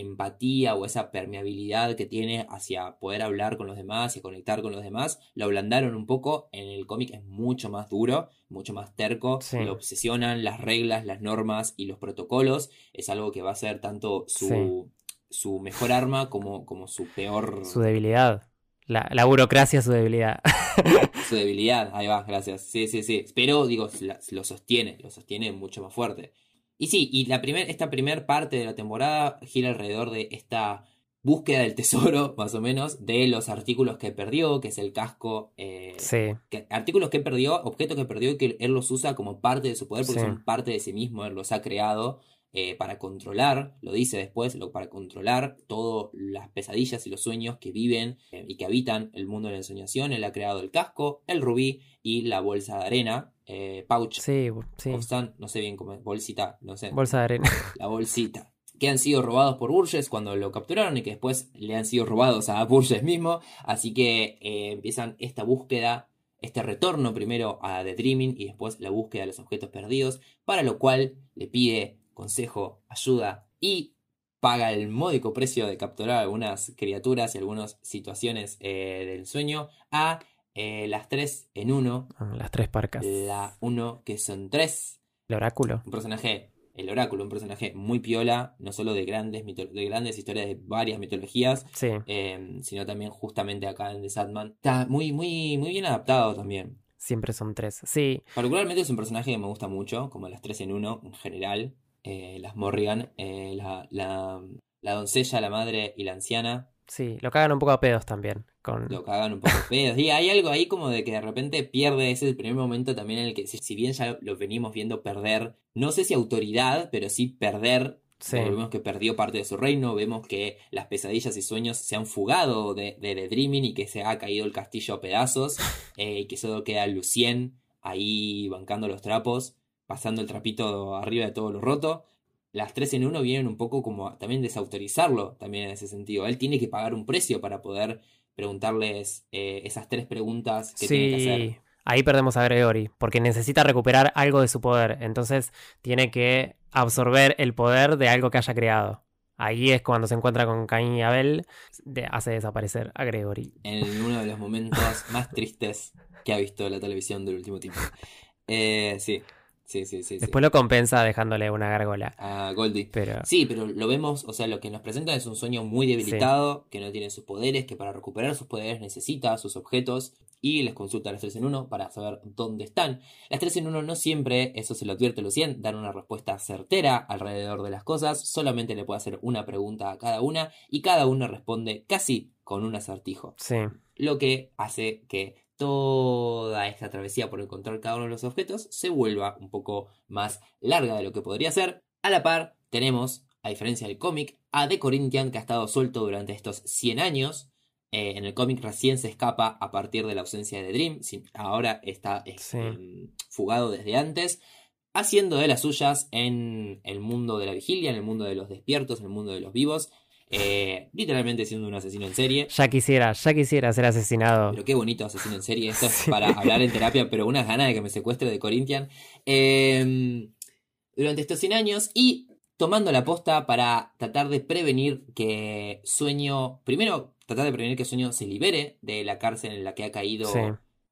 A: empatía o esa permeabilidad que tiene hacia poder hablar con los demás y conectar con los demás, lo ablandaron un poco, en el cómic es mucho más duro, mucho más terco,
C: Sí.
A: lo obsesionan las reglas, las normas y los protocolos, es algo que va a ser tanto su, su mejor arma como, como su peor...
C: Su debilidad. La, la burocracia es su debilidad.
A: Su debilidad, ahí va, gracias. Sí, sí, sí. Pero, digo, la- lo sostiene, lo sostiene mucho más fuerte. Y sí, y la primer, esta primera parte de la temporada gira alrededor de esta búsqueda del tesoro, más o menos, de los artículos que perdió, que es el casco. eh,
C: Sí,
A: que- artículos que perdió, objetos que perdió y que él los usa como parte de su poder porque
C: Sí.
A: son parte de sí mismo, él los ha creado eh, para controlar, lo dice después, lo, para controlar todas las pesadillas y los sueños que viven eh, y que habitan el mundo de la ensoñación. Él ha creado el casco, el rubí y la bolsa de arena, eh, pouch
C: sí, sí.
A: of sand, no sé bien cómo es, bolsita, no sé
C: Bolsa de arena.
A: la bolsita. Que han sido robados por Burgess cuando lo capturaron y que después le han sido robados a Burgess mismo. Así que eh, empiezan esta búsqueda, este retorno primero a The Dreaming y después la búsqueda de los objetos perdidos. Para lo cual le pide consejo, ayuda y paga el módico precio de capturar algunas criaturas y algunas situaciones eh, del sueño a eh, las tres en uno.
C: Las tres parcas.
A: La uno que son tres
C: El oráculo.
A: un personaje, el oráculo, un personaje muy piola, no solo de grandes, mito- de grandes historias de varias mitologías,
C: Sí,
A: eh, sino también justamente acá en The Sandman. Está muy, muy, muy bien adaptado también.
C: siempre son tres. Sí,
A: Particularmente es un personaje que me gusta mucho, como las tres en uno en general. Eh, las Morrigan, eh, la, la, la doncella, la madre y la anciana,
C: sí. Lo cagan un poco a pedos también. Con...
A: lo cagan un poco pedos. Y hay algo ahí como de que de repente pierde, ese es el primer momento también en el que, si, bien ya lo venimos viendo perder, no sé si autoridad, pero sí perder
C: Sí,
A: Vemos que perdió parte de su reino, vemos que las pesadillas y sueños se han fugado de, de The Dreaming y que se ha caído el castillo a pedazos eh, y que solo queda Lucien ahí bancando los trapos, pasando el trapito arriba de todo lo roto. Las tres en uno vienen un poco como a también desautorizarlo también en ese sentido. Él tiene que pagar un precio para poder preguntarles eh, esas tres preguntas que tiene que hacer.
C: sí. Ahí perdemos a Gregory, porque necesita recuperar algo de su poder. Entonces tiene que absorber el poder de algo que haya creado. Ahí es cuando se encuentra con Caín y Abel, de- hace desaparecer a Gregory.
A: en uno de los momentos más tristes que ha visto la televisión del último tiempo. Eh, sí, sí, sí, sí. sí.
C: Después lo compensa dejándole una gárgola.
A: A Goldie.
C: Pero
A: Sí, pero lo vemos, o sea, lo que nos presenta es un sueño muy debilitado, que no tiene sus poderes, que para recuperar sus poderes necesita sus objetos y les consulta a las 3 en 1 para saber dónde están. Las 3 en 1 no siempre, eso se lo advierte Lucien, dan una respuesta certera alrededor de las cosas, solamente le puede hacer una pregunta a cada una y cada una responde casi con un acertijo
C: sí,
A: lo que hace que toda esta travesía por encontrar cada uno de los objetos se vuelva un poco más larga de lo que podría ser. A la par, tenemos, a diferencia del cómic, a The Corinthian que ha estado suelto durante estos 100 años. Eh, en el cómic recién se escapa a partir de la ausencia de The Dream, ahora está eh,
C: Sí.
A: em, fugado desde antes, haciendo de las suyas en el mundo de la vigilia, en el mundo de los despiertos, en el mundo de los vivos, eh, literalmente siendo un asesino en serie.
C: ya quisiera, ya quisiera ser asesinado.
A: Pero qué bonito asesino en serie. Esto es para hablar en terapia, pero unas ganas de que me secuestre de Corinthian. Eh, durante estos 100 años y tomando la posta para tratar de prevenir que Sueño. Primero, tratar de prevenir que Sueño se libere de la cárcel en la que ha caído
C: Sí.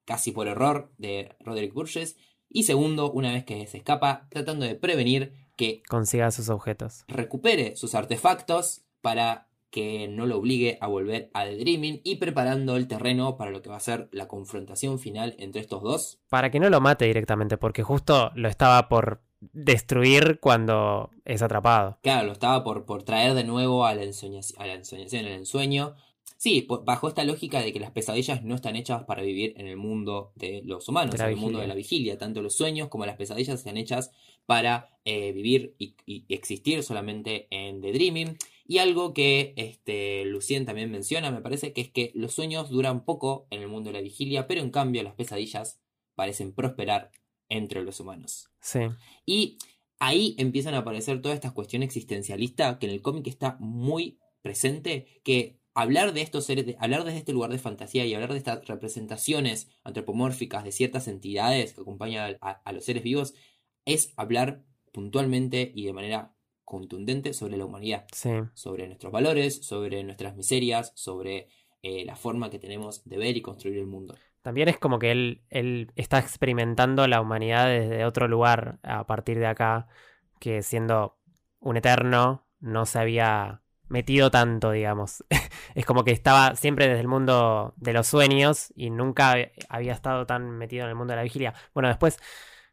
A: casi por error de Roderick Burgess. Y segundo, una vez que se escapa, tratando de prevenir que
C: Consiga sus objetos.
A: recupere sus artefactos para que no lo obligue a volver a The Dreaming y preparando el terreno para lo que va a ser la confrontación final entre estos dos.
C: Para que no lo mate directamente, porque justo lo estaba por destruir cuando es atrapado.
A: Claro, lo estaba por, por traer de nuevo a la, ensoñaci- a la ensoñación, al ensueño. Sí, po- bajo esta lógica de que las pesadillas no están hechas para vivir en el mundo de los humanos,
C: De
A: en el mundo de la vigilia. Tanto los sueños como las pesadillas están hechas para eh, vivir y, y existir solamente en The Dreaming. Y algo que este, Lucien también menciona, me parece, que es que los sueños duran poco en el mundo de la vigilia, pero en cambio las pesadillas parecen prosperar entre los humanos.
C: Sí,
A: Y ahí empiezan a aparecer todas estas cuestiones existencialistas que en el cómic está muy presente, que hablar de estos seres, de- hablar desde este lugar de fantasía y hablar de estas representaciones antropomórficas de ciertas entidades que acompañan a, a los seres vivos, es hablar puntualmente y de manera contundente sobre la humanidad,
C: sí.
A: sobre nuestros valores, sobre nuestras miserias, sobre eh, la forma que tenemos de ver y construir el mundo.
C: También es como que él, él está experimentando la humanidad desde otro lugar a partir de acá, que siendo un eterno no se había metido tanto, digamos. es como que estaba siempre desde el mundo de los sueños y nunca había estado tan metido en el mundo de la vigilia. Bueno, después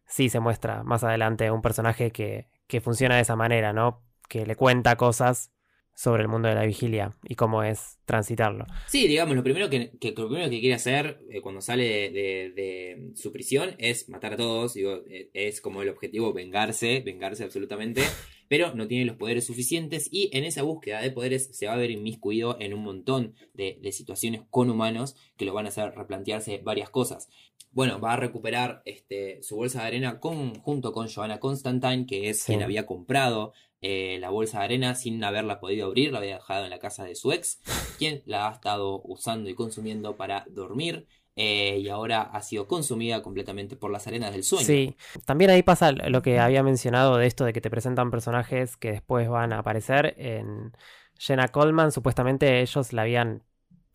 C: sí se muestra más adelante un personaje que, que funciona de esa manera, ¿no? Que le cuenta cosas sobre el mundo de la vigilia y cómo es transitarlo.
A: Sí, digamos, lo primero que, que lo primero que quiere hacer eh, cuando sale de, de- de su prisión es matar a todos, digo, eh, es como el objetivo vengarse, vengarse absolutamente, pero no tiene los poderes suficientes y en esa búsqueda de poderes se va a ver inmiscuido en un montón de, de situaciones con humanos que lo van a hacer replantearse varias cosas. Bueno, va a recuperar este, su bolsa de arena con, junto con Joanna Constantine, que es
C: Sí.
A: quien había comprado eh, la bolsa de arena sin haberla podido abrir, la había dejado en la casa de su ex, quien la ha estado usando y consumiendo para dormir. Eh, y ahora ha sido consumida completamente por las arenas del sueño.
C: Sí, también ahí pasa lo que había mencionado de esto de que te presentan personajes que después van a aparecer en Jenna Coleman. Supuestamente ellos la habían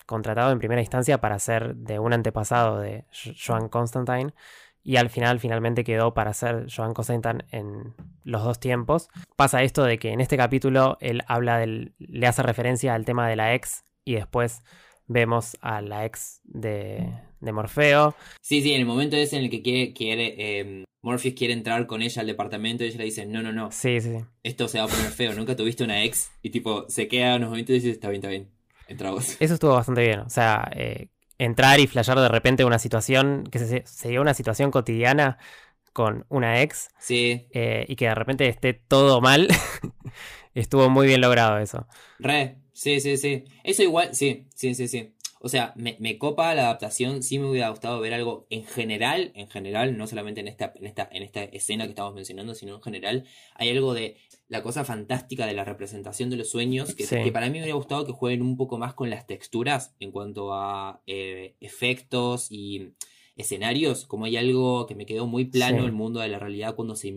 C: contratado en primera instancia para ser de un antepasado de Jo- Joan Constantine y al final finalmente quedó para ser Joan Constantine en los dos tiempos. Pasa esto de que en este capítulo él habla del le hace referencia al tema de la ex y después vemos a la ex de, de Morfeo.
A: Sí, sí, en el momento ese en el que quiere, quiere eh, Morpheus quiere entrar con ella al departamento y ella le dice, no, no, no,
C: Sí, sí, sí.
A: esto se va a poner feo, nunca tuviste una ex. Y tipo, se queda unos momentos y dice, está bien, está bien, entra vos.
C: Eso estuvo bastante bien. O sea, eh, entrar y flashear de repente una situación que se, se dio una situación cotidiana con una ex
A: Sí,
C: eh, y que de repente esté todo mal. estuvo muy bien logrado eso.
A: Re, sí, sí, sí. Eso igual, sí, sí, sí, sí. O sea, me, me copa la adaptación, sí me hubiera gustado ver algo en general, en general, no solamente en esta, en esta, en esta escena que estamos mencionando, sino en general, hay algo de la cosa fantástica de la representación de los sueños, que,
C: Sí.
A: que para mí me hubiera gustado que jueguen un poco más con las texturas en cuanto a eh, efectos y escenarios, como hay algo que me quedó muy plano
C: Sí.
A: el mundo de la realidad cuando se,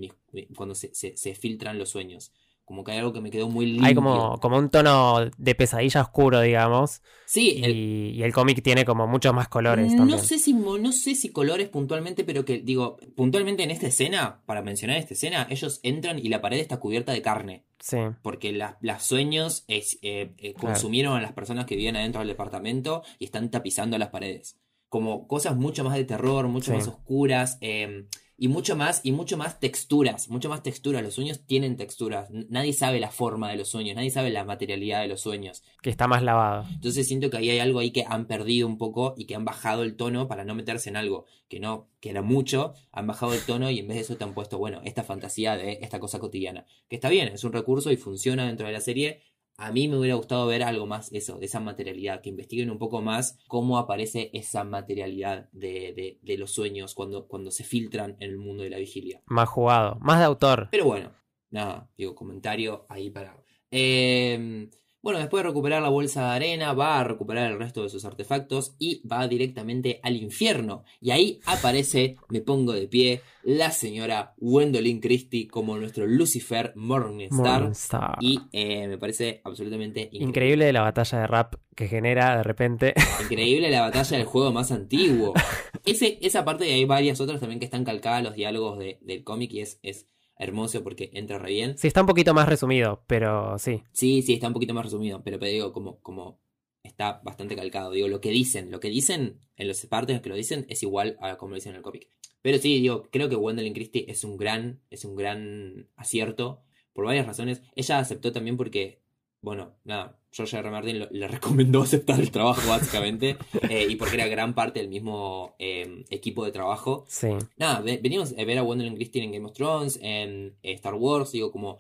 A: cuando se, se- se filtran los sueños. Como que hay algo que me quedó muy limpio.
C: Hay como, como un tono de pesadilla oscuro, digamos.
A: Sí, el-
C: Y, el cómic tiene como muchos más colores
A: no
C: también.
A: sé si no sé si colores puntualmente, pero que digo, puntualmente en esta escena, para mencionar esta escena, ellos entran y la pared está cubierta de carne,
C: Sí,
A: porque las las sueños es, eh, eh,
C: Claro.
A: consumieron a las personas que vivían adentro del departamento y están tapizando las paredes. Como cosas mucho más de terror, mucho
C: Sí.
A: más oscuras, eh, y mucho más, y mucho más texturas, mucho más texturas. Los sueños tienen texturas. Nadie sabe la forma de los sueños, nadie sabe la materialidad de los sueños.
C: que está más lavado.
A: Entonces siento que ahí hay algo ahí que han perdido un poco y que han bajado el tono para no meterse en algo que no, que era mucho, han bajado el tono y en vez de eso te han puesto, bueno, esta fantasía de esta cosa cotidiana. Que está bien, es un recurso y funciona dentro de la serie. A mí me hubiera gustado ver algo más eso, de esa materialidad, que investiguen un poco más cómo aparece esa materialidad de, de- de los sueños cuando, cuando se filtran en el mundo de la vigilia.
C: Más jugado. Más de autor.
A: Pero bueno, nada, digo, comentario ahí para. Eh, bueno, después de recuperar la bolsa de arena, va a recuperar el resto de sus artefactos y va directamente al infierno. Y ahí aparece, me pongo de pie, la señora Gwendolyn Christie como nuestro Lucifer Morningstar.
C: Morningstar.
A: Y eh, me parece absolutamente increíble.
C: Increíble la batalla de rap que genera de repente.
A: Increíble la batalla del juego más antiguo. Ese, esa parte y hay varias otras también que están calcadas los diálogos de- del cómic y es, es hermoso porque entra re bien.
C: Sí, está un poquito más resumido, pero sí.
A: Sí, sí, está un poquito más resumido, pero digo, como, como está bastante calcado. Digo, lo que dicen, lo que dicen en los partes en los que lo dicen es igual a como lo dicen en el cómic. Pero sí, digo, creo que Gwendolyn Christie es un gran, es un gran acierto por varias razones. Ella aceptó también porque, bueno, nada, George R. R. Martin le recomendó aceptar el trabajo básicamente eh, y porque era gran parte del mismo eh, equipo de trabajo.
C: Sí.
A: Nada, ve- venimos a ver a Gwendolyn Christie en Game of Thrones, en eh, Star Wars, digo, como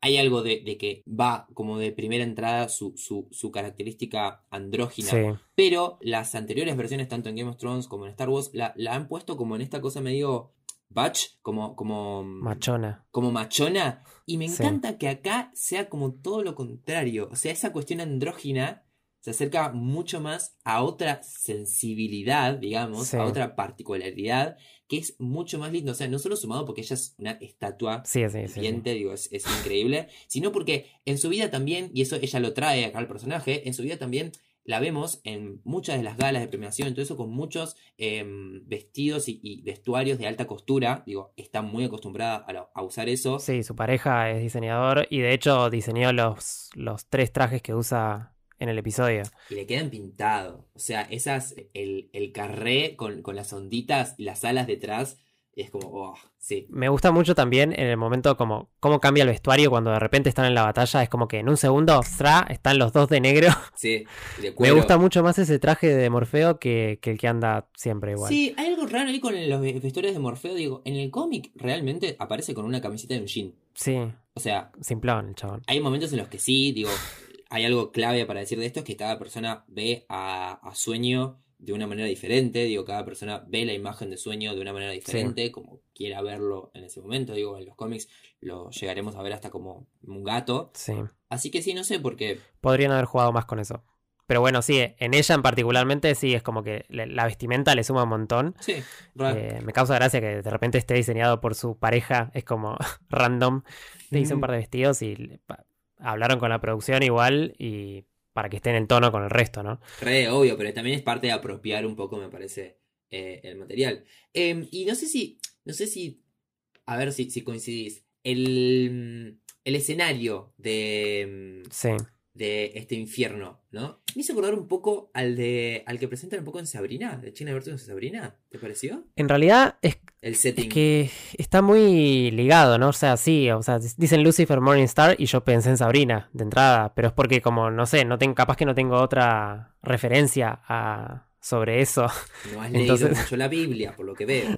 A: hay algo de, de que va como de primera entrada su, su, su característica andrógina.
C: Sí.
A: Pero las anteriores versiones, tanto en Game of Thrones como en Star Wars, la, la han puesto como en esta cosa medio batch, como, como,
C: Machona.
A: como machona. Y me
C: Sí.
A: encanta que acá sea como todo lo contrario. O sea, esa cuestión andrógina se acerca mucho más a otra sensibilidad, digamos,
C: Sí.
A: a otra particularidad, que es mucho más lindo. O sea, no solo sumado porque ella es una estatua
C: Sí,
A: viviente, digo, es, es increíble, sino porque en su vida también, y eso ella lo trae acá al personaje, en su vida también la vemos en muchas de las galas de premiación, todo eso con muchos em, vestidos y, y vestuarios de alta costura. Digo, está muy acostumbrada a, lo- a usar eso.
C: Sí, su pareja es diseñador y de hecho diseñó los, los tres trajes que usa en el episodio.
A: Y le quedan pintados. O sea, esas, el, el carré con, con las onditas y las alas detrás, es como, oh, sí.
C: Me gusta mucho también en el momento como cómo cambia el vestuario cuando de repente están en la batalla. Es como que en un segundo, ¡zra! están los dos de negro.
A: Sí, de
C: Me gusta mucho más ese traje de Morfeo que, que el que anda siempre igual.
A: Sí, hay algo raro ahí con los ve- vestuarios de Morfeo. Digo, en el cómic realmente aparece con una camiseta de un jean.
C: Sí,
A: O sea,
C: simplón el chabón.
A: hay momentos en los que sí, digo, hay algo clave para decir de esto, es que cada persona ve a, a Sueño de una manera diferente, digo, cada persona ve la imagen de Sueño de una manera diferente, como quiera verlo en ese momento, digo, en los cómics lo llegaremos a ver hasta como un gato,
C: Sí.
A: así que sí, no sé, porque
C: Podrían haber jugado más con eso. Pero bueno, sí, en ella en particularmente sí, es como que la vestimenta le suma un montón.
A: sí.
C: Eh, me causa gracia que de repente esté diseñado por su pareja, es como random. Le hice un par de vestidos y hablaron con la producción igual y para que estén en tono con el resto, ¿no?
A: Re obvio, pero también es parte de apropiar un poco, me parece, eh, el material. Em, y no sé si, no sé si, a ver si, si coincidís, el, el escenario de,
C: Sí.
A: de este infierno, ¿no? Me hizo acordar un poco al de, al que presentan un poco en Sabrina, de China versus Sabrina, ¿te pareció?
C: En realidad es,
A: El
C: es
A: setting.
C: que está muy ligado, ¿no? O sea, sí, o sea, dicen Lucifer Morningstar y yo pensé en Sabrina de entrada, pero es porque como, no sé, no tengo, capaz que no tengo otra referencia a, sobre eso.
A: No has leído mucho la Biblia, por lo que veo.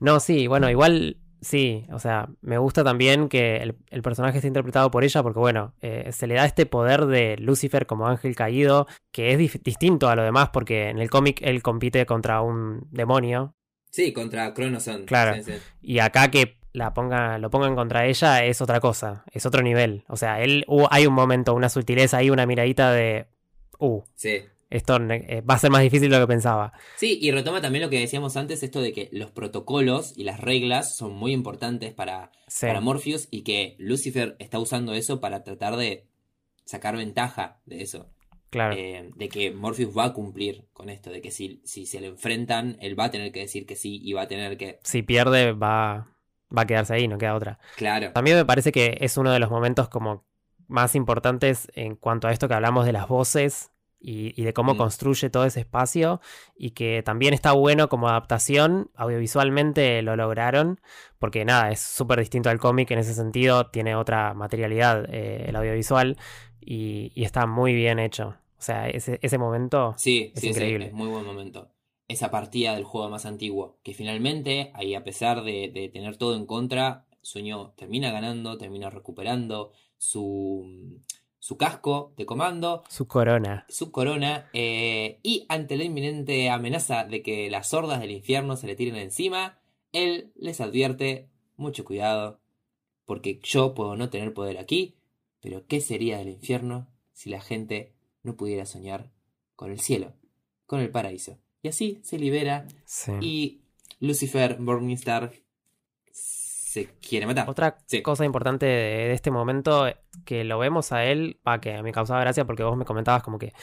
C: No, sí, bueno, igual sí, o sea, me gusta también que el, el personaje esté interpretado por ella porque, bueno, eh, se le da este poder de Lucifer como ángel caído que es distinto a lo demás porque en el cómic él compite contra un demonio
A: Sí, contra Cronoson.
C: Claro.
A: Sí, sí.
C: y acá que la ponga, lo pongan contra ella es otra cosa, es otro nivel. O sea, él hay un momento, una sutileza ahí, una miradita de, uh,
A: Sí.
C: esto eh, va a ser más difícil de lo que pensaba.
A: Sí, y retoma también lo que decíamos antes, esto de que los protocolos y las reglas son muy importantes para,
C: Sí,
A: para Morpheus y que Lucifer está usando eso para tratar de sacar ventaja de eso.
C: Claro.
A: Eh, de que Morpheus va a cumplir con esto, de que si, si se le enfrentan, él va a tener que decir que sí y va a tener que...
C: Si pierde va, va a quedarse ahí, no queda otra.
A: Claro,
C: También me parece que es uno de los momentos como más importantes en cuanto a esto que hablamos de las voces y, y de cómo
A: Mm.
C: construye todo ese espacio y que también está bueno como adaptación, audiovisualmente lo lograron, porque nada, es súper distinto al cómic en ese sentido, tiene otra materialidad eh, el audiovisual y, y está muy bien hecho. O sea, ese, ese momento...
A: sí,
C: es
A: sí, sí,
C: increíble.
A: es muy buen momento. Esa partida del juego más antiguo, que finalmente, ahí a pesar de, de tener todo en contra, Sueño termina ganando, termina recuperando su, su casco de comando,
C: Su corona.
A: su corona, eh, y ante la inminente amenaza de que las hordas del infierno se le tiren encima, él les advierte, mucho cuidado, porque yo puedo no tener poder aquí, pero ¿qué sería del infierno si la gente no pudiera soñar con el cielo, con el paraíso? Y así se libera
C: Sí.
A: y Lucifer Morningstar se quiere matar.
C: Otra
A: Sí.
C: cosa importante de, este momento que lo vemos a él, pa, que me causaba gracia porque vos me comentabas como que,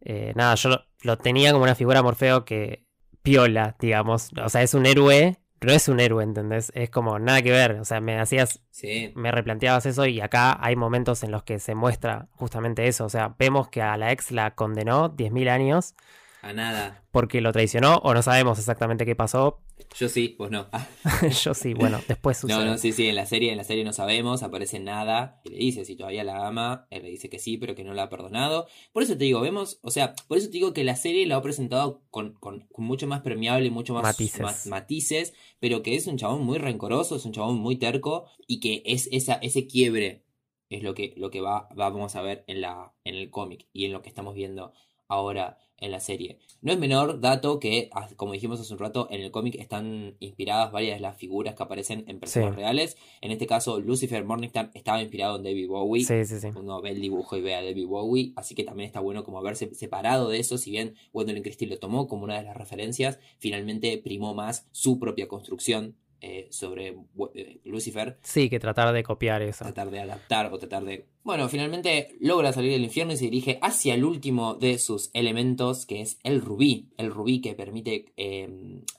C: eh, nada, yo lo, lo tenía como una figura Morfeo que piola, digamos. O sea, es un héroe, no es un héroe, ¿entendés? Es como nada que ver. O sea, me hacías,
A: Sí,
C: me replanteabas eso y acá hay momentos en los que se muestra justamente eso. O sea, vemos que a la ex la condenó 10.000 años
A: a nada.
C: porque lo traicionó o no sabemos exactamente qué pasó.
A: Yo sí, vos no.
C: yo sí, bueno, después sucede.
A: No, no, sí, sí, en la serie, en la serie no sabemos, aparece nada, y le dice si todavía la ama, él le dice que sí, pero que no la ha perdonado. Por eso te digo, vemos, o sea, por eso te digo que la serie la ha presentado con, con, con mucho más permeable, mucho más
C: Matices.
A: más matices, pero que es un chabón muy rencoroso, es un chabón muy terco, y que es esa, ese quiebre es lo que, lo que va, vamos a ver en la, en el cómic y en lo que estamos viendo ahora en la serie. No es menor dato que, como dijimos hace un rato, en el cómic están inspiradas varias de las figuras que aparecen en personas
C: Sí.
A: reales. En este caso, Lucifer Morningstar estaba inspirado en David Bowie.
C: Sí, sí, sí.
A: Uno ve el dibujo y ve a David Bowie, así que también está bueno como haberse separado de eso, si bien Gwendolyn Christie lo tomó como una de las referencias, finalmente primó más su propia construcción eh, sobre eh, Lucifer,
C: Sí, que tratar de copiar eso.
A: tratar de adaptar o tratar de... Bueno, finalmente logra salir del infierno y se dirige hacia el último de sus elementos, que es el rubí. El rubí que permite eh,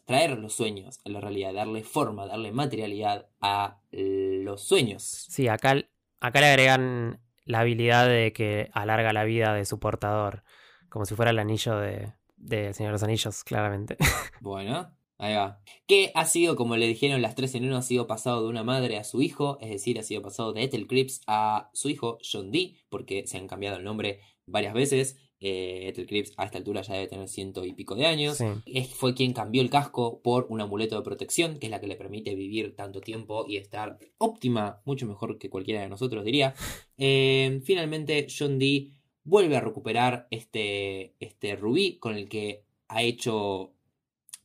A: traer los sueños a la realidad, darle forma, darle materialidad a los sueños.
C: Sí, acá, acá le agregan la habilidad de que alarga la vida de su portador, como si fuera el anillo de, de Señor de los Anillos, claramente.
A: Bueno, ahí va. Que ha sido, como le dijeron las tres en uno, ha sido pasado de una madre a su hijo, es decir, ha sido pasado de Ethel Cripps a su hijo, John Dee, porque se han cambiado el nombre varias veces. Eh, Ethel Cripps a esta altura ya debe tener ciento y pico de años.
C: Sí.
A: Es- fue quien cambió el casco por un amuleto de protección, que es la que le permite vivir tanto tiempo y estar óptima, mucho mejor que cualquiera de nosotros, diría. Eh, finalmente, John Dee vuelve a recuperar este, este rubí con el que ha hecho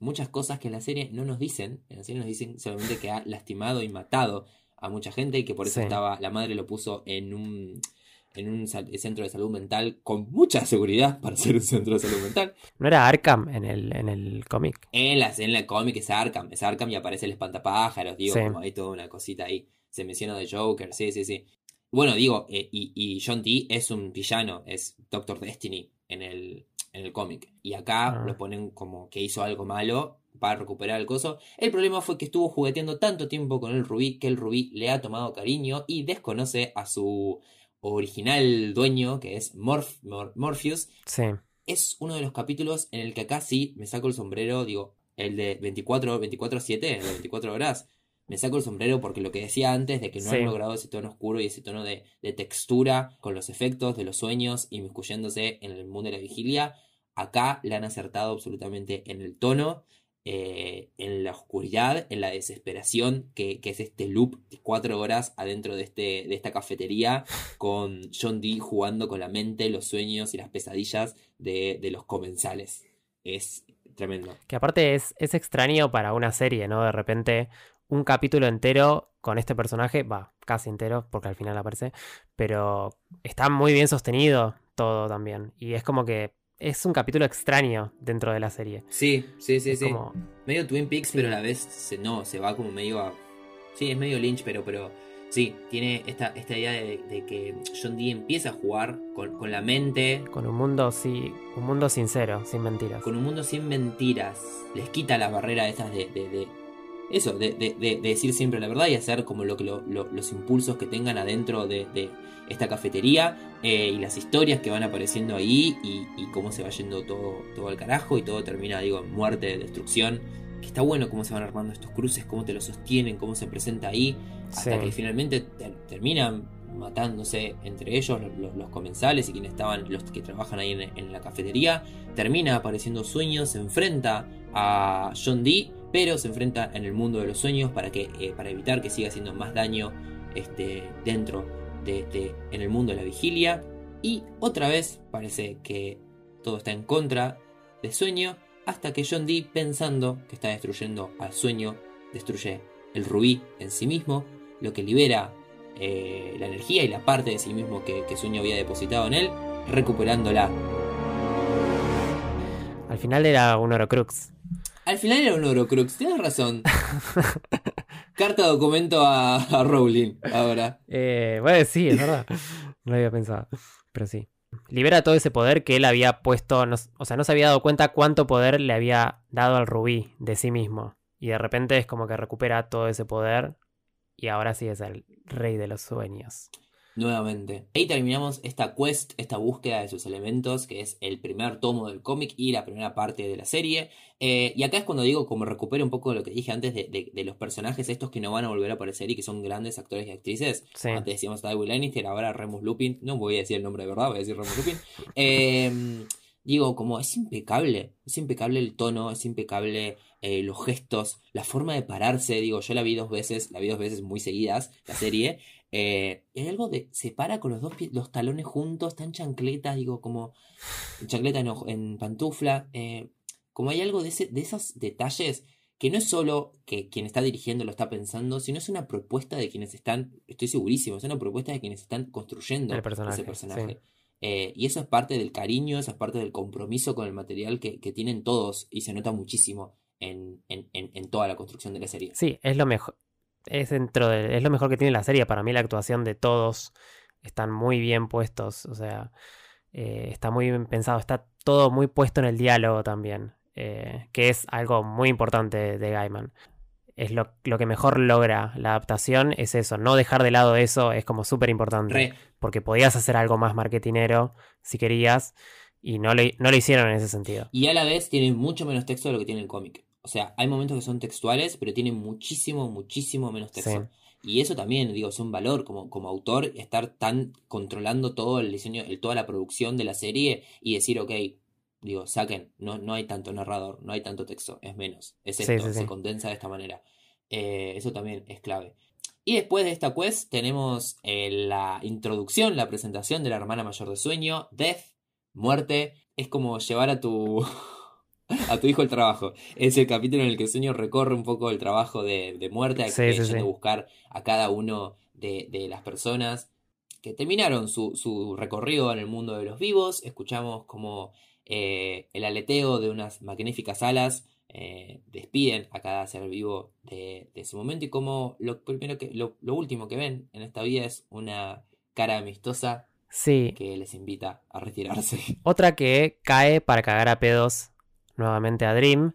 A: muchas cosas que en la serie no nos dicen. En la serie nos dicen solamente que ha lastimado y matado a mucha gente y que por eso
C: Sí.
A: estaba, la madre lo puso en un, en un centro de salud mental con mucha seguridad para ser un centro de salud mental.
C: ¿No era Arkham en el, en el cómic?
A: En la, en la cómic es Arkham, es Arkham y aparece el espantapájaros, digo,
C: Sí.
A: como hay toda una cosita ahí. Se menciona de Joker, sí, sí, sí. Bueno, digo, eh, y, y John T es un villano, es Doctor Destiny en el, en el cómic. Y acá
C: Ah.
A: lo ponen como que hizo algo malo para recuperar el coso. El problema fue que estuvo jugueteando tanto tiempo con el Rubí que el Rubí le ha tomado cariño y desconoce a su original dueño, que es Morph- Mor- Morpheus,
C: Sí.
A: es uno de los capítulos en el que acá sí me saco el sombrero, digo, el de 24, 24-7, el de 24 horas, me saco el sombrero porque lo que decía antes de que no
C: Sí.
A: han logrado ese tono oscuro y ese tono de, de textura con los efectos de los sueños inmiscuyéndose en el mundo de la vigilia, acá le han acertado absolutamente en el tono, eh, en la oscuridad, en la desesperación, que, que es este loop de cuatro horas adentro de, este, de esta cafetería con John Dee jugando con la mente, los sueños y las pesadillas de, de los comensales. Es tremendo.
C: Que aparte es, es extraño para una serie, ¿no? De repente un capítulo entero con este personaje, va, casi entero, porque al final aparece, pero está muy bien sostenido todo también. Y es como que es un capítulo extraño dentro de la serie.
A: Sí, sí, sí,
C: Es
A: sí.
C: como,
A: Medio Twin Peaks, pero a la vez se, no, se va como medio a... Sí, es medio Lynch, pero, pero sí, tiene esta, esta idea de, de que John Dee empieza a jugar con, con la mente,
C: con un mundo, sí, un mundo sincero, sin mentiras.
A: con un mundo sin mentiras. Les quita la barrera esas de... de- de- eso, de, de- de- de decir siempre la verdad y hacer como lo que lo- lo- los impulsos que tengan adentro de, de esta cafetería eh, y las historias que van apareciendo ahí y, y cómo se va yendo todo, todo al carajo y todo termina, digo, en muerte, destrucción. Que está bueno cómo se van armando estos cruces, cómo te lo sostienen, cómo se presenta ahí, hasta
C: Sí.
A: que finalmente ter- terminan matándose entre ellos los, los- los comensales y quienes estaban, los que trabajan ahí en, en la cafetería. Termina apareciendo sueños, se enfrenta a John Dee, pero se enfrenta en el mundo de los sueños para que eh, para evitar que siga haciendo más daño este, dentro de, de- en el mundo de la vigilia. Y otra vez parece que todo está en contra de Sueño, hasta que John Dee, pensando que está destruyendo al Sueño, destruye el rubí en sí mismo, lo que libera eh, la energía y la parte de sí mismo que, que Sueño había depositado en él, recuperándola.
C: Al final era un Orocrux.
A: Al final era un Orocrux, tienes razón. Carta documento a, a Rowling ahora.
C: Eh, bueno, sí, es verdad. No lo había pensado. Pero sí. Libera todo ese poder que él había puesto. no o sea, no se había dado cuenta cuánto poder le había dado al rubí de sí mismo. Y de repente es como que recupera todo ese poder. Y ahora sí es el rey de los sueños.
A: Nuevamente. Ahí terminamos esta quest, esta búsqueda de sus elementos, que es el primer tomo del cómic y la primera parte de la serie. Eh, y acá es cuando digo, como recupero un poco lo que dije antes de, de- de los personajes estos que no van a volver a aparecer y que son grandes actores y actrices.
C: Sí.
A: Antes decíamos Tywin Lannister, ahora Remus Lupin. No voy a decir el nombre de verdad, voy a decir Remus Lupin. Eh, digo, como es impecable, es impecable el tono, es impecable eh, los gestos, la forma de pararse. Digo, yo la vi dos veces, la vi dos veces muy seguidas, la serie. Eh, hay algo de. Se para con los dos pie- los talones juntos, tan chancletas, digo, como. En chancleta no, en pantufla. eh, como hay algo de, ese, de esos detalles que no es solo que quien está dirigiendo lo está pensando, sino es una propuesta de quienes están. Estoy segurísimo, es una propuesta de quienes están construyendo
C: El personaje,
A: ese personaje.
C: sí.
A: Eh, y eso es parte del cariño, eso es parte del compromiso con el material que, que tienen todos y se nota muchísimo en, en, en, en toda la construcción de la serie.
C: Sí, es lo mejor. Es dentro de, es lo mejor que tiene la serie. Para mí la actuación de todos están muy bien puestos. O sea, eh, está muy bien pensado. Está todo muy puesto en el diálogo también. eh, que es algo muy importante de Gaiman. Es lo, lo que mejor logra la adaptación, es eso. No dejar de lado eso es como súper importante. Porque podías hacer algo más marketinero si querías. Y no lo, no lo hicieron en ese sentido.
A: Y a la vez tiene mucho menos texto de lo que tiene el cómic. O sea, hay momentos que son textuales, pero tienen muchísimo, muchísimo menos texto. Y eso también, digo, es un valor como, como autor, estar tan controlando todo el diseño, el, toda la producción de la serie y decir, ok, digo, saquen, no, no hay tanto narrador, no hay tanto texto, es menos. Es esto,
C: sí, sí.
A: se condensa de esta manera. Eh, eso también es clave. Y después de esta quest tenemos eh, la introducción, la presentación de la hermana mayor de sueño, Death, muerte. Es como llevar a tu a tu hijo al trabajo. Es el capítulo en el que el sueño recorre un poco el trabajo de, de muerte,
C: Sí,
A: que
C: sí,
A: a buscar a cada uno de, de las personas que terminaron su, su recorrido en el mundo de los vivos. Escuchamos como eh, el aleteo de unas magníficas alas eh, despiden a cada ser vivo de, de ese momento y como lo primero que lo, lo último que ven en esta vida es una cara amistosa
C: Sí,
A: que les invita a retirarse.
C: Otra que cae para cagar a pedos nuevamente a Dream,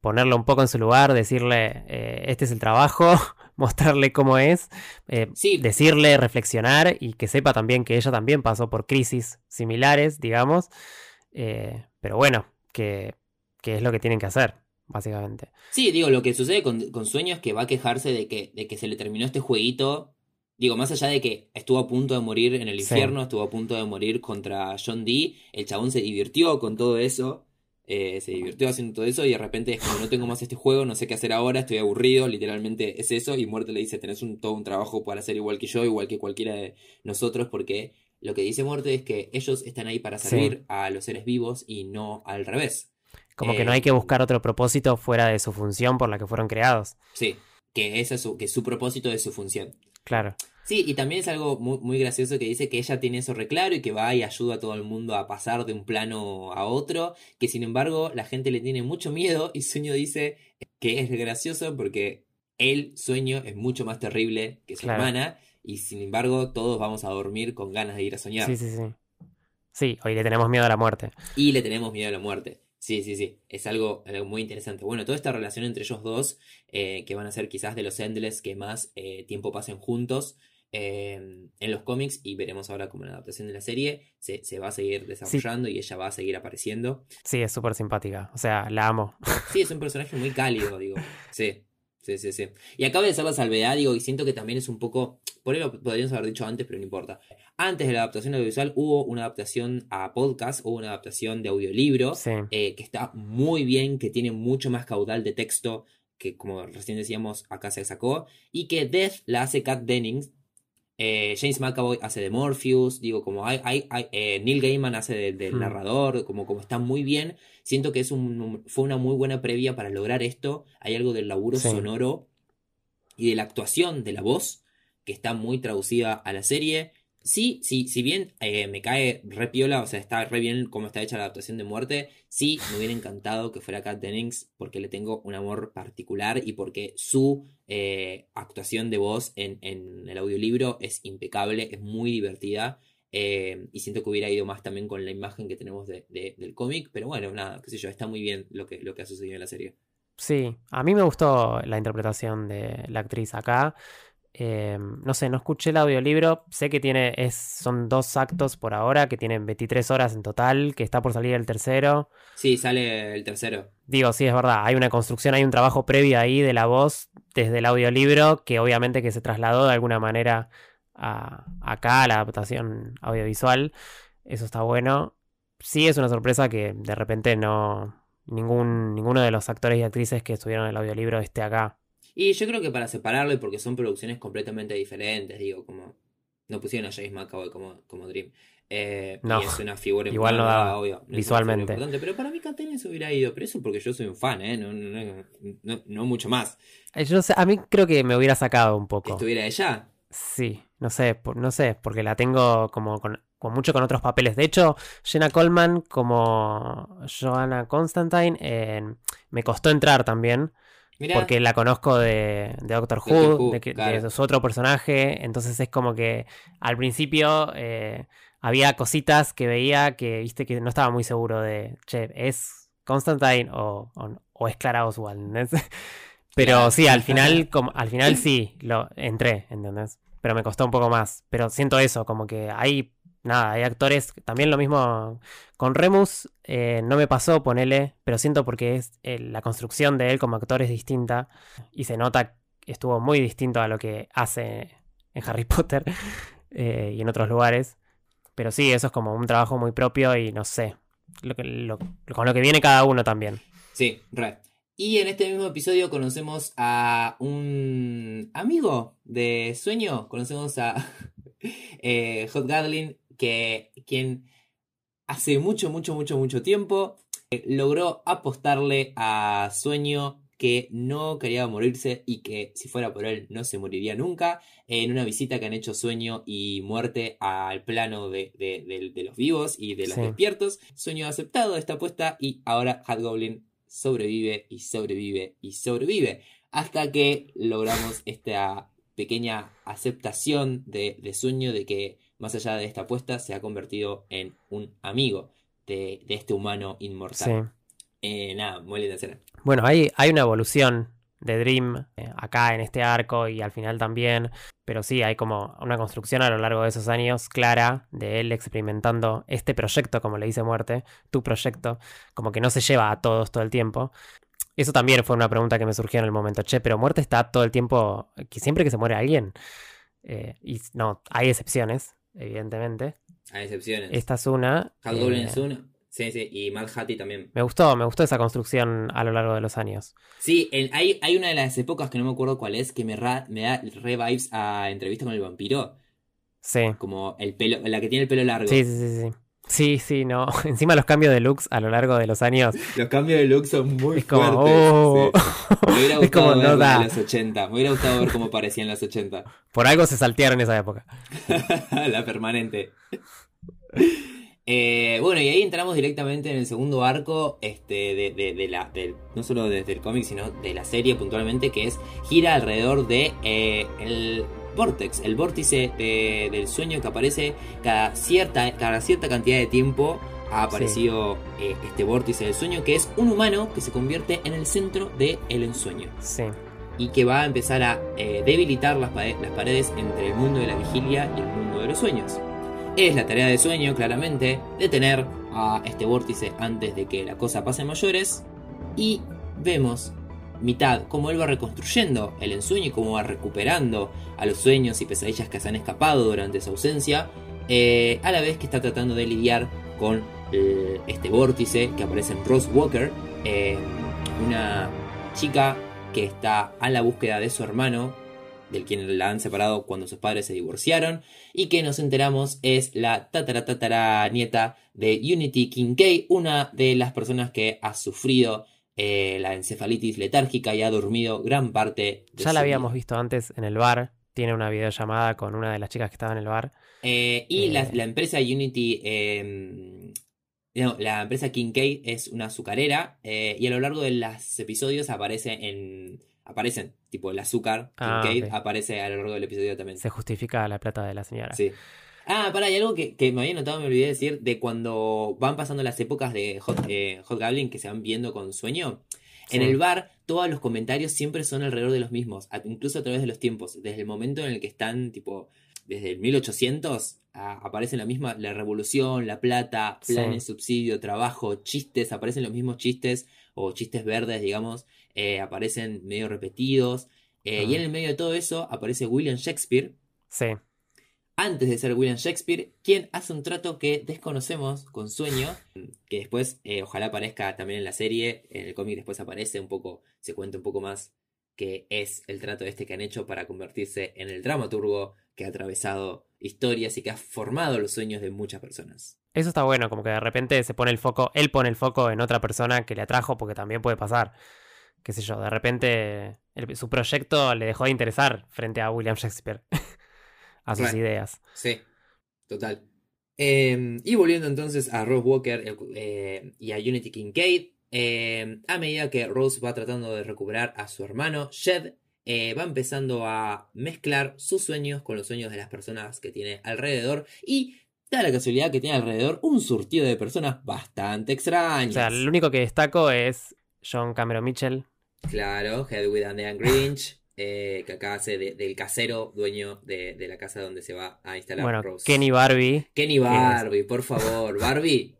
C: ponerlo un poco en su lugar, decirle, eh, este es el trabajo, mostrarle cómo es, eh,
A: Sí.
C: decirle, reflexionar y que sepa también que ella también pasó por crisis similares, digamos. Eh, pero bueno, que, que es lo que tienen que hacer, básicamente.
A: Sí, digo, lo que sucede con, con Sueño es que va a quejarse de que, de que se le terminó este jueguito. Digo, más allá de que estuvo a punto de morir en el
C: Sí.
A: infierno, estuvo a punto de morir contra John Dee, el chabón se divirtió con todo eso, eh, se divirtió haciendo todo eso y de repente es como no tengo más este juego, no sé qué hacer ahora, estoy aburrido, literalmente es eso y Muerte le dice, tenés un, todo un trabajo para hacer igual que yo, igual que cualquiera de nosotros, porque lo que dice Muerte es que ellos están ahí para
C: Sí.
A: servir a los seres vivos y no al revés.
C: Como que
A: Eh,
C: no hay que buscar otro propósito fuera de su función por la que fueron creados.
A: Sí, que es su, que su propósito es su función.
C: Claro.
A: Sí, y también es algo muy, muy gracioso que dice que ella tiene eso reclaro y que va y ayuda a todo el mundo a pasar de un plano a otro, que sin embargo la gente le tiene mucho miedo y Sueño dice que es gracioso porque el sueño es mucho más terrible que su
C: Claro.
A: hermana y sin embargo todos vamos a dormir con ganas de ir a soñar
C: Sí, sí, sí. Sí, hoy le tenemos miedo a la muerte.
A: y le tenemos miedo a la muerte. Sí, sí, sí, es algo, algo muy interesante. Bueno, toda esta relación entre ellos dos, eh, que van a ser quizás de los Endless que más eh, tiempo pasen juntos eh, en los cómics, y veremos ahora como en la adaptación de la serie, se, se va a seguir desarrollando y ella va a seguir apareciendo.
C: Sí, es súper simpática. O sea, la amo.
A: Sí, es un personaje muy cálido, digo. Sí, sí, sí, sí. Y acaba de hacer la salvedad, digo, y siento que también es un poco. Por ahí lo podríamos haber dicho antes, pero no importa. Antes de la adaptación audiovisual hubo una adaptación a podcast, hubo una adaptación de audiolibro,
C: Sí.
A: eh, que está muy bien, que tiene mucho más caudal de texto, que como recién decíamos, acá se sacó, y que Death la hace Kat Dennings. Eh, James McAvoy hace de Morpheus, digo, como hay, hay, hay- eh, Neil Gaiman hace de- del
C: Hmm.
A: narrador, como, como está muy bien. Siento que es un, fue una muy buena previa para lograr esto. Hay algo del laburo
C: Sí.
A: sonoro y de la actuación de la voz que está muy traducida a la serie. Sí, sí, si bien eh, me cae re piola, o sea, está re bien cómo está hecha la adaptación de muerte, sí me hubiera encantado que fuera Kat Dennings porque le tengo un amor particular y porque su eh, actuación de voz en, en el audiolibro es impecable, es muy divertida. eh, y siento que hubiera ido más también con la imagen que tenemos de- de- del cómic, pero bueno, nada, qué sé yo, está muy bien lo que, lo que ha sucedido en la serie.
C: Sí, a mí me gustó la interpretación de la actriz acá. Eh, no sé, no escuché el audiolibro. Sé que tiene, es, son dos actos por ahora, que tienen 23 horas en total, que está por salir el tercero.
A: Sí, sale el tercero.
C: Digo, sí, es verdad, hay una construcción, hay un trabajo previo ahí de la voz desde el audiolibro que obviamente que se trasladó de alguna manera a, acá a la adaptación audiovisual. Eso está bueno. Sí es una sorpresa que de repente no ningún ninguno de los actores y actrices que estuvieron en el audiolibro esté acá.
A: Y yo creo que para separarlo y porque son producciones completamente diferentes, digo, como no pusieron a James McAvoy como, como Dream. Eh,
C: No,
A: y es una figura
C: igual no
A: importante,
C: daba,
A: obvio, no
C: visualmente.
A: importante, pero para mí Catene se hubiera ido, pero eso porque yo soy un fan, ¿eh? No, no, no, mucho más.
C: Eh, Yo no sé, a mí creo que me hubiera sacado un poco.
A: estuviera ella.
C: Sí, no sé, no sé, porque la tengo como con, con mucho con otros papeles. De hecho, Jenna Coleman como Joanna Constantine eh, me costó entrar también.
A: Mirá,
C: Porque la conozco de, de Doctor Who,
A: Doctor Who,
C: de, que- de
A: claro.
C: su otro personaje. Entonces es como que al principio eh, había cositas que veía que, viste, que no estaba muy seguro de, che, ¿es Constantine o, o- o es Clara Oswald? ¿entendés? Pero
A: Claro.
C: sí, al final, como, al final sí, lo entré, ¿entendés? Pero me costó un poco más. Pero siento eso, como que hay, nada, hay actores, también lo mismo con Remus, eh, no me pasó, ponele, pero siento porque es eh, la construcción de él como actor es distinta y se nota que estuvo muy distinto a lo que hace en Harry Potter eh, y en otros lugares. Pero sí, eso es como un trabajo muy propio y no sé, lo que, con lo que viene cada uno también.
A: Sí, re. Y en este mismo episodio conocemos a un amigo de Sueño. Conocemos a Hot Gadlin, que quien hace mucho, mucho, mucho, mucho tiempo eh, logró apostarle a Sueño que no quería morirse y que si fuera por él no se moriría nunca. En una visita que han hecho Sueño y Muerte al plano de, de- de- de los vivos y de los
C: Sí.
A: despiertos, Sueño ha aceptado esta apuesta y ahora Hobgoblin sobrevive y sobrevive y sobrevive. Hasta que logramos esta pequeña aceptación de, de Sueño de que más allá de esta apuesta se ha convertido en un amigo de, de este humano
C: Sí.
A: inmortal. Eh, nada, muy linda escena.
C: Bueno, hay, hay una evolución de Dream eh, acá en este arco y al final también, pero sí, hay como una construcción a lo largo de esos años clara de él experimentando este proyecto, como le dice Muerte, tu proyecto, como que no se lleva a todos todo el tiempo. Eso también fue una pregunta que me surgió en el momento, che, pero Muerte está todo el tiempo, que siempre que se muere alguien, Eh, y no, hay excepciones, evidentemente.
A: A excepciones.
C: Esta es una.
A: Hobgoblin
C: eh,
A: es uno. Sí, sí, y Mad Hattie también.
C: me gustó, me gustó esa construcción a lo largo de los años.
A: Sí, hay, hay una de las épocas que no me acuerdo cuál es, que me, ra- me da re vibes a entrevista con el vampiro.
C: Sí.
A: Como el pelo, la que tiene el pelo largo.
C: Sí, sí, sí, sí. Sí, sí, no. Encima los cambios de looks a lo largo de los años
A: Los cambios de look son muy
C: es como.
A: fuertes.
C: oh.
A: sí. Me hubiera
C: es
A: gustado
C: como no da.
A: los 80. Me hubiera gustado ver cómo parecía en los 80.
C: Por algo se saltearon esa época.
A: la permanente. Eh, bueno, y ahí entramos directamente en el segundo arco este, de, de- de la, del- no solo desde el cómic, sino de la serie puntualmente, que es gira alrededor de eh, el Vortex, el vórtice de- del sueño que aparece cada cierta, cada cierta cantidad de tiempo. Ha aparecido eh, este vórtice del sueño, que es un humano que se convierte en el centro del ensueño
C: Sí.
A: y que va a empezar a eh, debilitar las, pare- las paredes entre el mundo de la vigilia y el mundo de los sueños. Es la tarea de sueño, claramente, detener a este vórtice antes de que la cosa pase mayores. Y vemos mitad cómo él va reconstruyendo el ensueño y cómo va recuperando a los sueños y pesadillas que se han escapado durante su ausencia. eh, a la vez que está tratando de lidiar con eh, este vórtice que aparece en Rose Walker, eh, una chica que está a la búsqueda de su hermano, del quien la han separado cuando sus padres se divorciaron, y que nos enteramos es la tatara tatara nieta de Unity Kincaid, una de las personas que ha sufrido eh, la encefalitis letárgica y ha dormido gran parte de
C: Ya la habíamos visto antes en el bar. Tiene una videollamada con una de las chicas que estaba en el bar.
A: Eh, y la,
C: Eh.
A: la empresa Unity, eh, no, la empresa Kincaid es una azucarera eh, y a lo largo de los episodios aparece en, aparecen, tipo el azúcar
C: Ah,
A: Kincaid aparece a lo largo del episodio también.
C: Se justifica la plata de la señora.
A: Sí. Ah, para, hay algo que, que me había notado, me olvidé de decir, de cuando van pasando las épocas de Hot, eh, Hot Goblin que se van viendo con sueño. En
C: Sí.
A: el bar, todos los comentarios siempre son alrededor de los mismos, incluso a través de los tiempos. Desde el momento en el que están, tipo, desde el 1800, a- aparece la misma, la revolución, la plata,
C: Sí.
A: planes, subsidio, trabajo, chistes, aparecen los mismos chistes, o chistes verdes, digamos, eh, aparecen medio repetidos. Eh, Y
C: Ah.
A: en el medio de todo eso aparece William Shakespeare,
C: Sí.
A: Antes de ser William Shakespeare, quien hace un trato que desconocemos con sueño, que después eh, ojalá aparezca también en la serie, en el cómic después aparece un poco, se cuenta un poco más que es el trato este que han hecho para convertirse en el dramaturgo que ha atravesado historias y que ha formado los sueños de muchas personas.
C: Eso está bueno, como que de repente se pone el foco, él pone el foco en otra persona que le atrajo, porque también puede pasar. Qué sé yo, de repente su proyecto le dejó de interesar frente a William Shakespeare, a sus ideas.
A: Sí, total. Eh, y volviendo entonces a Rose Walker eh, y a Unity Kincaid, eh, a medida que Rose va tratando de recuperar a su hermano Shed, eh, va empezando a mezclar sus sueños con los sueños de las personas que tiene alrededor y da la casualidad que tiene alrededor un surtido de personas bastante
C: O
A: extrañas.
C: sea, lo único que destaco es John Cameron Mitchell.
A: Claro, Hedwig and the Grinch, eh, que acá hace de- del casero dueño de, de la casa donde se va a instalar
C: Bueno,
A: Rose.
C: Kenny Barbie.
A: Kenny Barbie, por favor, Barbie.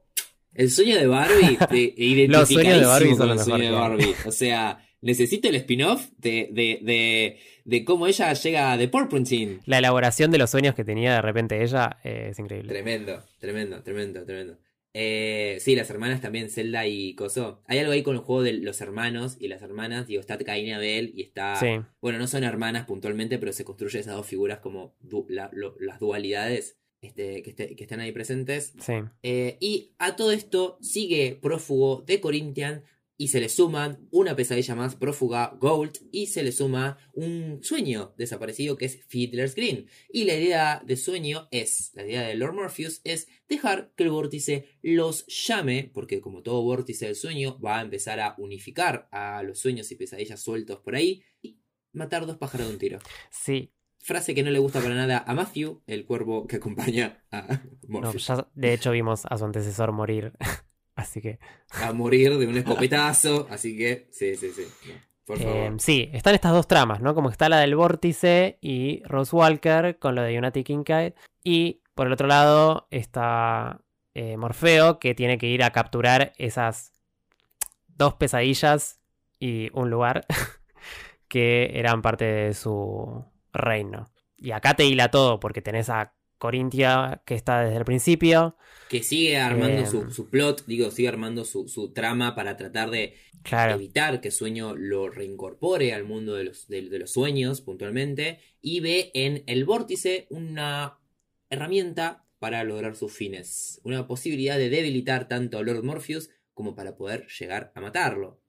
A: El sueño de Barbie, de,
C: Los sueños de Barbie son
A: con
C: lo
A: el sueño de Barbie. O sea, necesito el spin-off de, de, de, de cómo ella llega de Porpontine.
C: La elaboración de los sueños que tenía de repente ella eh, es increíble.
A: Tremendo, tremendo, tremendo, tremendo. Eh, sí, las hermanas también, Zelda y Coso. Hay algo ahí con el juego de los hermanos y las hermanas. Digo, está Caín y Abel y está.
C: Sí,
A: Bueno, no son hermanas puntualmente, pero se construyen esas dos figuras como du- la- lo- las dualidades este, que, este- que están ahí presentes.
C: sí.
A: Eh, y a todo esto sigue prófugo de Corinthian y se le suman una pesadilla más prófuga Gold y se le suma un sueño desaparecido que es Fiddler's Green. Y la idea de sueño es, la idea de Lord Morpheus es dejar que el vórtice los llame, porque como todo vórtice del sueño va a empezar a unificar a los sueños y pesadillas sueltos por ahí y matar dos pájaros de un tiro.
C: Sí,
A: Frase que no le gusta para nada a Matthew, el cuervo que acompaña a
C: no,
A: Morpheus.
C: ya de hecho vimos a su antecesor morir. Así que.
A: a morir de un escopetazo. Así que, sí, sí, sí. por
C: eh,
A: favor.
C: sí, están estas dos tramas, ¿no? Como está la del vórtice y Rose Walker con lo de Unity Kincaid. Y por el otro lado está eh, Morfeo que tiene que ir a capturar esas dos pesadillas y un lugar que eran parte de su reino. Y acá te hila todo porque tenés a Corintia que está desde el principio.
A: que sigue armando
C: eh,
A: su, su plot, digo, sigue armando su, su trama para tratar de
C: Claro,
A: evitar que Sueño lo reincorpore al mundo de los, de, de los sueños puntualmente. Y ve en el vórtice una herramienta para lograr sus fines. Una posibilidad de debilitar tanto a Lord Morpheus como para poder llegar a matarlo.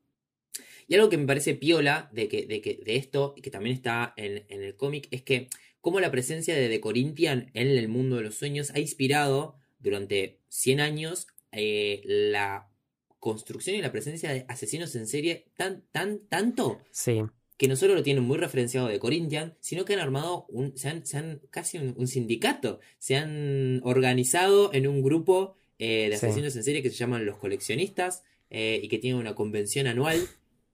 A: Y algo que me parece piola de, que, de, que, de esto, y que también está en, en el cómic, es que como la presencia de The Corinthian en el mundo de los sueños ha inspirado durante 100 años eh, la construcción y la presencia de asesinos en serie tan, tan, tanto
C: sí.
A: que no solo lo tienen muy referenciado de Corinthian, sino que han armado un, se han, se han- casi un, un sindicato, se han organizado en un grupo eh, de
C: Sí.
A: asesinos en serie que se llaman los coleccionistas eh, y que tienen una convención anual,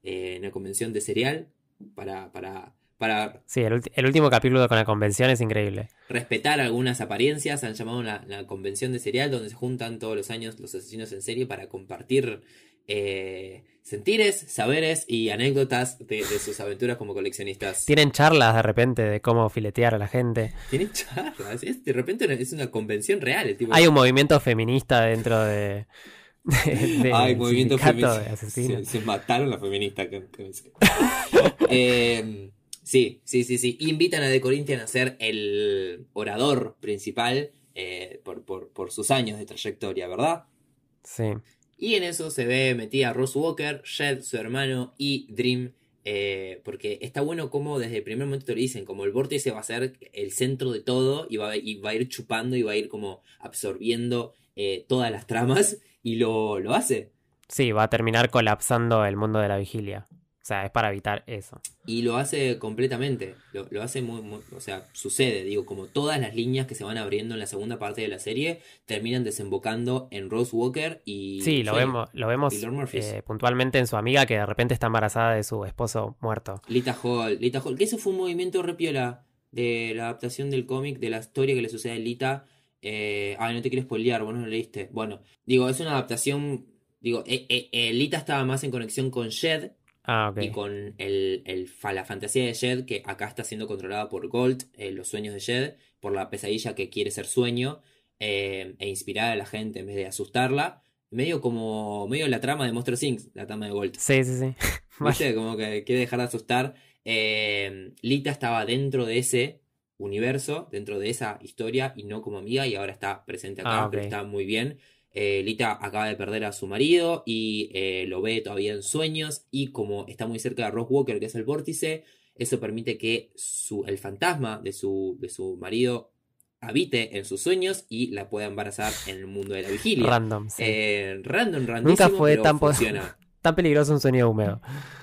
A: eh, una convención de cereal para, para, para
C: Sí, el, último capítulo con la convención es increíble.
A: respetar algunas apariencias, han llamado la, la convención de serial donde se juntan todos los años los asesinos en serie para compartir eh, sentires, saberes y anécdotas de, de sus aventuras como coleccionistas.
C: Tienen charlas de repente de cómo filetear a la gente.
A: Tienen charlas, es- de repente es una convención real. el tipo-
C: Hay un movimiento feminista dentro de. de-
A: Ay, movimiento feminista. Se, se mataron las feministas. Eh, sí, sí, sí, sí. Invitan a The Corinthian a ser el orador principal eh, por, por, por sus años de trayectoria, ¿verdad?
C: Sí.
A: Y en eso se ve metida Rose Walker, Shed, su hermano y Dream. eh, porque está bueno como desde el primer momento te lo dicen, como el vórtice va a ser el centro de todo y va, y va a ir chupando y va a ir como absorbiendo eh, todas las tramas y lo, lo hace.
C: Sí, va a terminar colapsando el mundo de la vigilia. O sea, es para evitar eso.
A: Y lo hace completamente. Lo, lo hace muy, muy- O sea, sucede. Digo, como todas las líneas que se van abriendo en la segunda parte de la serie terminan desembocando en Rose Walker y.
C: Sí, lo vemos, lo vemos eh, puntualmente en su amiga que de repente está embarazada de su esposo muerto.
A: Lita Hall, Lita Hall, que eso fue un movimiento repiola de la adaptación del cómic, de la historia que le sucede a Lita. Eh, ay, no te quiero spoilear, vos no lo leíste. Bueno, digo, es una adaptación. Digo, eh, eh, Lita estaba más en conexión con Shed
C: Ah,
A: y con el, el la fantasía de Shed, que acá está siendo controlada por Gold, eh, los sueños de Shed, por la pesadilla que quiere ser sueño, eh, e inspirar a la gente en vez de asustarla. Medio como. medio la trama de Monster Inc., la trama de Gold.
C: Sí, sí, sí.
A: ¿Viste? Como que quiere dejar de asustar. Eh, Lita estaba dentro de ese universo, dentro de esa historia, y no como amiga, y ahora está presente acá,
C: Ah,
A: pero está muy bien. Eh, Lita acaba de perder a su marido y eh, lo ve todavía en sueños, y como está muy cerca de Rock Walker, que es el vórtice, eso permite que su, el fantasma de su, de su marido habite en sus sueños y la pueda embarazar en el mundo de la vigilia.
C: Random, sí.
A: Eh, random, random.
C: Nunca fue tan
A: funciona.
C: Tan peligroso un sueño húmedo.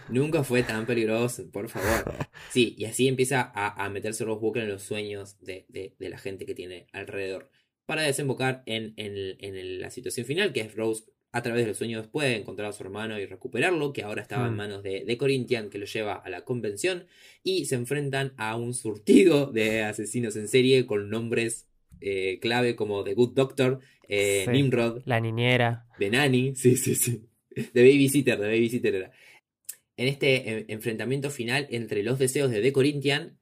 A: Nunca fue tan peligroso, por favor. Sí, y así empieza a, a meterse Rose Walker en los sueños de, de- de la gente que tiene alrededor. Para desembocar en, en en la situación final, que es Rose a través de los sueños puede encontrar a su hermano y recuperarlo, que ahora estaba en
C: Mm.
A: manos de, de Corinthian, que lo lleva a la convención, y se enfrentan a un surtido de asesinos en serie con nombres eh, clave como The Good Doctor, eh,
C: Sí.
A: Nimrod,
C: La niñera.
A: de Nani, sí, sí, sí. De Babysitter, de Babysitter era. En este eh, enfrentamiento final entre los deseos de The Corinthian,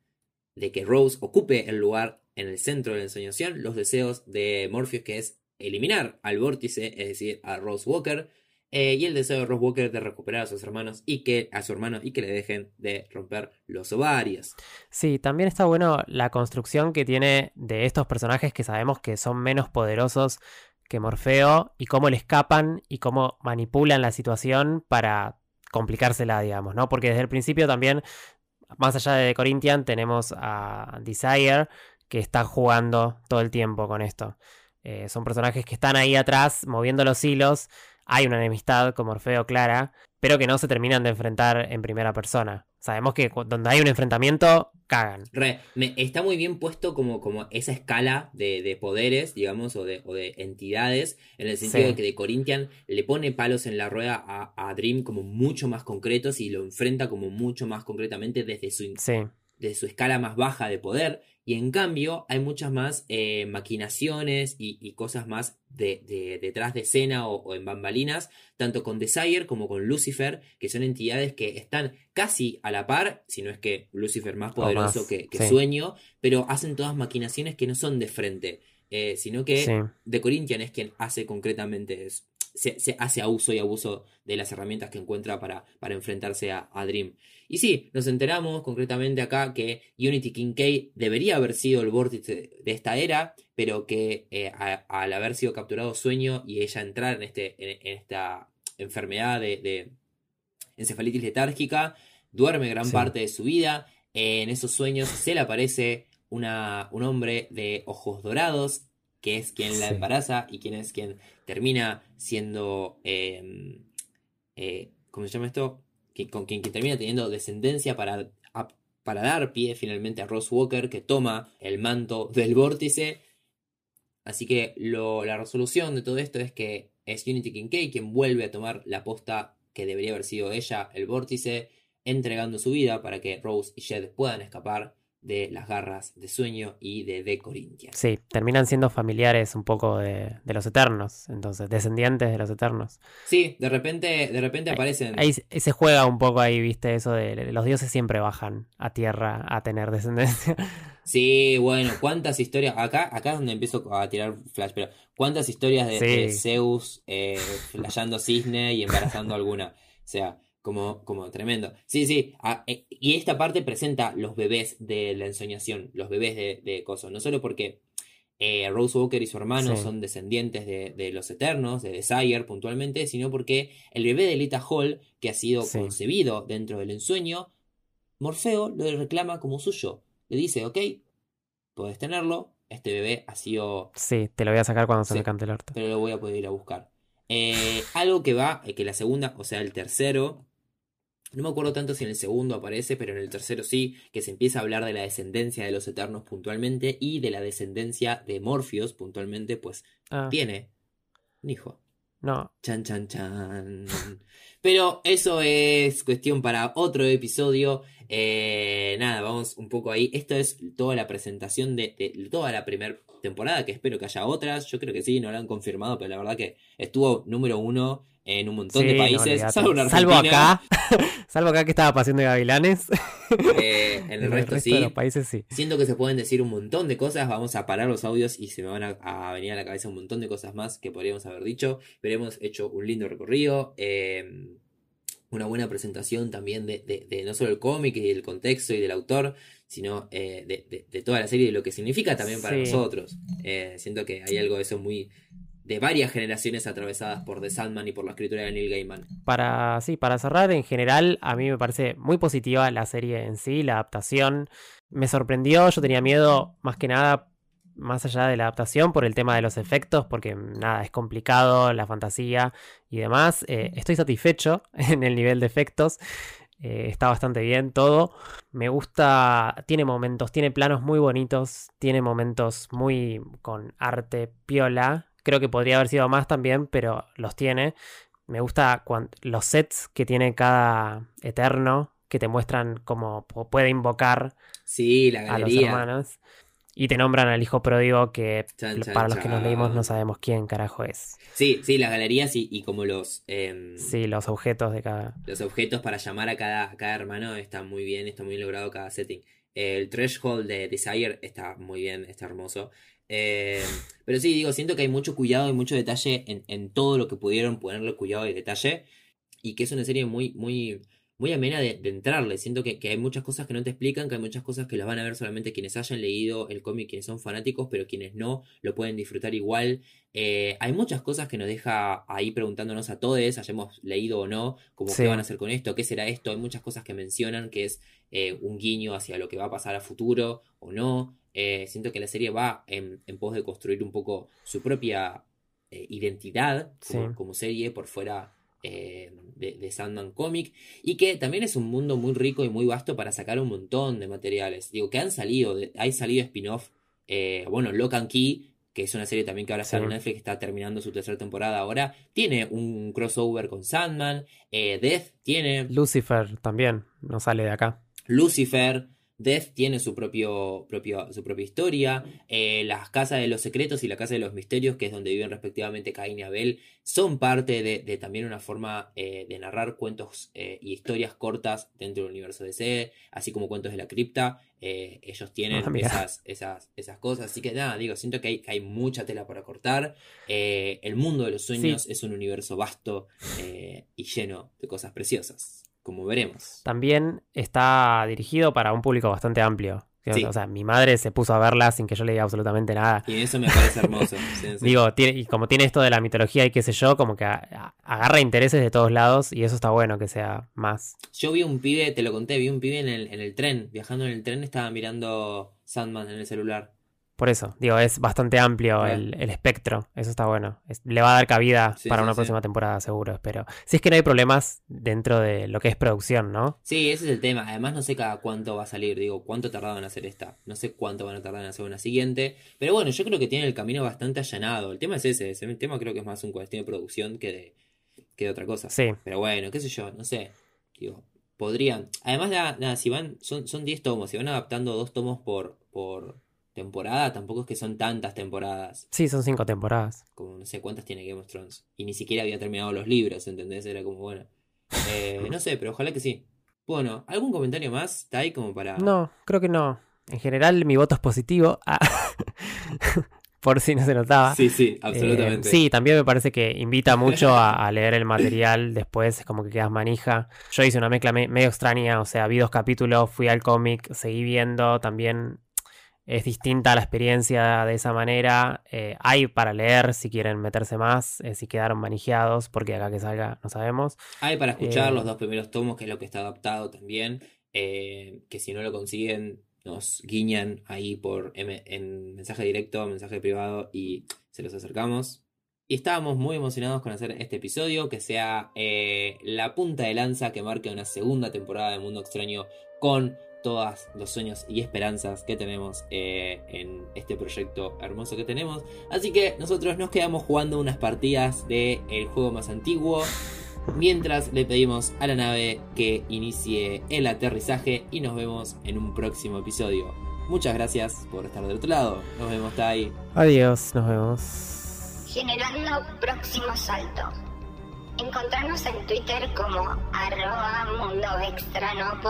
A: de que Rose ocupe el lugar en el centro de la ensoñación, los deseos de Morpheus, que es eliminar al vórtice, es decir, a Rose Walker, eh, y el deseo de Rose Walker de recuperar a sus hermanos y que a su hermano y que le dejen de romper los ovarios.
C: Sí, también está bueno la construcción que tiene de estos personajes que sabemos que son menos poderosos que Morfeo y cómo le escapan y cómo manipulan la situación para complicársela, digamos, ¿no? Porque desde el principio también, más allá de Corinthian, tenemos a Desire que está jugando todo el tiempo con esto. Eh, son personajes que están ahí atrás moviendo los hilos. Hay una enemistad con Morfeo clara, pero que no se terminan de enfrentar en primera persona. Sabemos que donde hay un enfrentamiento, cagan.
A: Re, me, está muy bien puesto como, como esa escala de, de poderes, digamos, o de, o de entidades, en el sentido
C: Sí.
A: de que de Corinthian le pone palos en la rueda a, a Dream como mucho más concretos y lo enfrenta como mucho más concretamente desde su,
C: Sí,
A: de su escala más baja de poder. Y en cambio hay muchas más eh, maquinaciones y, y cosas más de, de- detrás de escena o, o en bambalinas, tanto con Desire como con Lucifer, que son entidades que están casi a la par, si no es que Lucifer más poderoso
C: más,
A: que, que
C: sí.
A: Sueño, pero hacen todas maquinaciones que no son de frente, eh, sino que
C: sí.
A: de Corinthian es quien hace concretamente eso. Se, se hace a uso y abuso de las herramientas que encuentra para, para enfrentarse a, a Dream. Y sí, nos enteramos concretamente acá que Unity King K debería haber sido el vórtice de esta era, pero que eh, a- al haber sido capturado Sueño y ella entrar en, este, en, en esta enfermedad de, de encefalitis letárgica, duerme gran
C: Sí.
A: parte de su vida. en esos sueños se le aparece una, un hombre de ojos dorados, que es quien la
C: Sí.
A: embaraza y quien es quien termina siendo, eh, eh, ¿cómo se llama esto? Que, con quien, termina teniendo descendencia para, para dar pie finalmente a Ross Walker, que toma el manto del vórtice. Así que la resolución de todo esto es que es Unity Kincaid quien vuelve a tomar la posta que debería haber sido ella, el vórtice, entregando su vida para que Rose y Jed puedan escapar de las garras de sueño y de The Corinthians.
C: Sí, terminan siendo familiares un poco de, de los eternos, entonces, descendientes de los eternos.
A: Sí, de repente, de repente aparecen.
C: Ahí se- se juega un poco ahí, viste, eso de los dioses siempre bajan a tierra a tener descendencia.
A: Sí, bueno, cuántas historias. Acá, acá es donde empiezo a tirar flash, pero cuántas historias de,
C: Sí.
A: de Zeus eh, flasheando cisne y embarazando alguna. O sea, como, como tremendo. Sí, sí. ah, eh, y esta parte presenta los bebés de la ensoñación, los bebés de, de Coso. No solo porque eh, Rose Walker y su hermano
C: Sí.
A: son descendientes de, de los Eternos, de Desire puntualmente, sino porque el bebé de Lita Hall, que ha sido
C: Sí.
A: concebido dentro del ensueño, Morfeo lo reclama como suyo. Le dice, ok, podés tenerlo, este bebé ha sido,
C: Sí, te lo voy a sacar cuando se
A: Sí.
C: me cante el orto.
A: pero lo voy a poder ir a buscar. Eh, algo que va, que la segunda, o sea, el tercero, no me acuerdo tanto si en el segundo aparece, pero en el tercero sí, que se empieza a hablar de la descendencia de los Eternos puntualmente y de la descendencia de Morpheus puntualmente, pues
C: Ah,
A: tiene un hijo.
C: no,
A: Chan, chan, chan. Pero eso es cuestión para otro episodio. Eh, nada, vamos un poco ahí. Esto es toda la presentación de, de toda la primera temporada, que espero que haya otras. Yo creo que sí, no lo han confirmado, pero la verdad que estuvo número uno en un montón
C: sí,
A: de países, salvo en
C: Salvo
A: Argentina.
C: acá, salvo acá que estaba pasando de gavilanes.
A: Eh, en el
C: En
A: resto sí.
C: los países sí.
A: Siento que se pueden decir un montón de cosas. Vamos a parar los audios y se me van a, a venir a la cabeza un montón de cosas más que podríamos haber dicho. Pero hemos hecho un lindo recorrido. eh, una buena presentación también de, de- de no solo el cómic y el contexto y del autor, sino eh, de, toda la serie y de lo que significa también para
C: Sí.
A: nosotros. Eh, siento que hay algo de eso muy. de varias generaciones atravesadas por The Sandman y por la escritura de Neil Gaiman.
C: Para, sí, para cerrar, en general, a mí me parece muy positiva la serie en sí, la adaptación. Me sorprendió, yo tenía miedo más que nada más allá de la adaptación por el tema de los efectos, porque nada, es complicado, la fantasía y demás. Eh, estoy satisfecho en el nivel de efectos. Eh, está bastante bien todo. Me gusta, tiene momentos, tiene planos muy bonitos, tiene momentos muy con arte piola. Creo que podría haber sido más también, pero los tiene. Me gusta los sets que tiene cada Eterno, que te muestran cómo puede invocar
A: sí, la a los hermanos.
C: Y te nombran al hijo pródigo que para los que nos leímos no sabemos quién carajo es.
A: Sí, sí, las galerías y, como los... Em,
C: sí, los objetos de cada...
A: Los objetos para llamar a cada, cada hermano está muy bien, está muy logrado cada setting. El threshold de Desire está muy bien, está hermoso. Em, pero sí, digo, siento que hay mucho cuidado y mucho detalle en, en todo lo que pudieron ponerle cuidado y detalle. Y que es una serie muy, muy muy amena de, entrarle. Siento que, hay muchas cosas que no te explican, que hay muchas cosas que las van a ver solamente quienes hayan leído el cómic, quienes son fanáticos, pero quienes no lo pueden disfrutar igual. Eh, hay muchas cosas que nos deja ahí preguntándonos a todos, hayamos leído o no, como qué van a hacer con esto, qué será esto. Hay muchas cosas que mencionan que es eh, un guiño hacia lo que va a pasar a futuro o no. Eh, siento que la serie va en, pos de construir un poco su propia identidad como serie por fuera eh, de, Sandman Comic y que también es un mundo muy rico y muy vasto para sacar un montón de materiales. Digo, que han salido, hay salido spin-off, eh, bueno, Lock and Key, que es una serie también que ahora sale en Netflix, que está terminando su tercera temporada ahora, tiene un crossover con Sandman, eh, Death tiene...
C: Lucifer también, no sale de acá.
A: Lucifer, Death tiene su, propio, propio, su propia historia. Eh, las Casas de los Secretos y la Casa de los Misterios, que es donde viven respectivamente Cain y Abel, son parte de, también una forma eh, de narrar cuentos eh, y historias cortas dentro del universo de DC, así como cuentos de la cripta. ellos tienen ah, esas, esas, esas cosas. Así que nada, digo, siento que hay, hay mucha tela para cortar. el mundo de los sueños es un universo vasto y lleno de cosas preciosas como veremos.
C: También está dirigido para un público bastante amplio. O sea, mi madre se puso a verla sin que yo le diga absolutamente nada.
A: Y eso me parece hermoso.
C: Digo, y como tiene esto de la mitología y qué sé yo, como que agarra intereses de todos lados y eso está bueno que sea más.
A: Yo vi un pibe, te lo conté, vi un pibe en el, en el tren, viajando en el tren, estaba mirando Sandman en el celular.
C: Por eso, digo, es bastante amplio el, espectro. Eso está bueno. le va a dar cabida para una próxima temporada, seguro, espero. Si es que no hay problemas dentro de lo que es producción, ¿no?
A: Sí, ese es el tema. Además, no sé cada cuánto va a salir. Digo, cuánto tardaban en hacer esta. No sé cuánto van a tardar en hacer una siguiente. Pero bueno, yo creo que tiene el camino bastante allanado. El tema es ese. Ese tema creo que es más un cuestión de producción que de, que de otra cosa.
C: Sí.
A: Pero bueno, qué sé yo, no sé. Digo, podrían. Además, nada, si van, son, son 10 tomos. Si van adaptando dos tomos por. por temporada, tampoco es que son tantas temporadas.
C: Sí, son cinco temporadas.
A: Como no sé cuántas tiene Game of Thrones. Y ni siquiera había terminado los libros, ¿entendés? Era como, bueno. Eh, no sé, pero ojalá que sí. Bueno, ¿algún comentario más, Tai, como para...?
C: No, creo que no. En general, mi voto es positivo. Ah, por si no se notaba.
A: Sí, sí, absolutamente.
C: Eh, sí, también me parece que invita mucho a, leer el material después, es como que quedas manija. Yo hice una mezcla medio extraña, o sea, vi dos capítulos, fui al cómic, seguí viendo, también es distinta la experiencia de esa manera. Eh, hay para leer si quieren meterse más, eh, si quedaron manijeados, porque acá que salga no sabemos.
A: Hay para escuchar los eh, dos primeros tomos, que es lo que está adaptado también. que si no lo consiguen, nos guiñan ahí por en mensaje directo, mensaje privado y se los acercamos. Y estábamos muy emocionados con hacer este episodio, que sea la punta de lanza que marque una segunda temporada de Mundo Extraño con todos los sueños y esperanzas que tenemos eh, en este proyecto hermoso que tenemos. Así que nosotros nos quedamos jugando unas partidas del el juego más antiguo. Mientras le pedimos a la nave que inicie el aterrizaje y nos vemos en un próximo episodio. Muchas gracias por estar del otro lado. Nos vemos, Tai.
C: Adiós, nos vemos.
B: Generando próximo salto. Encontrarnos en Twitter como arroba mundo extra no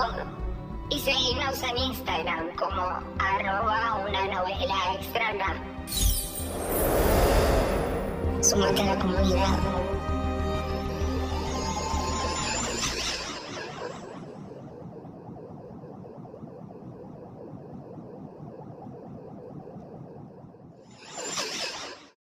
B: y seguimos en Instagram como arroba una novela extraña. Sumate a la comunidad.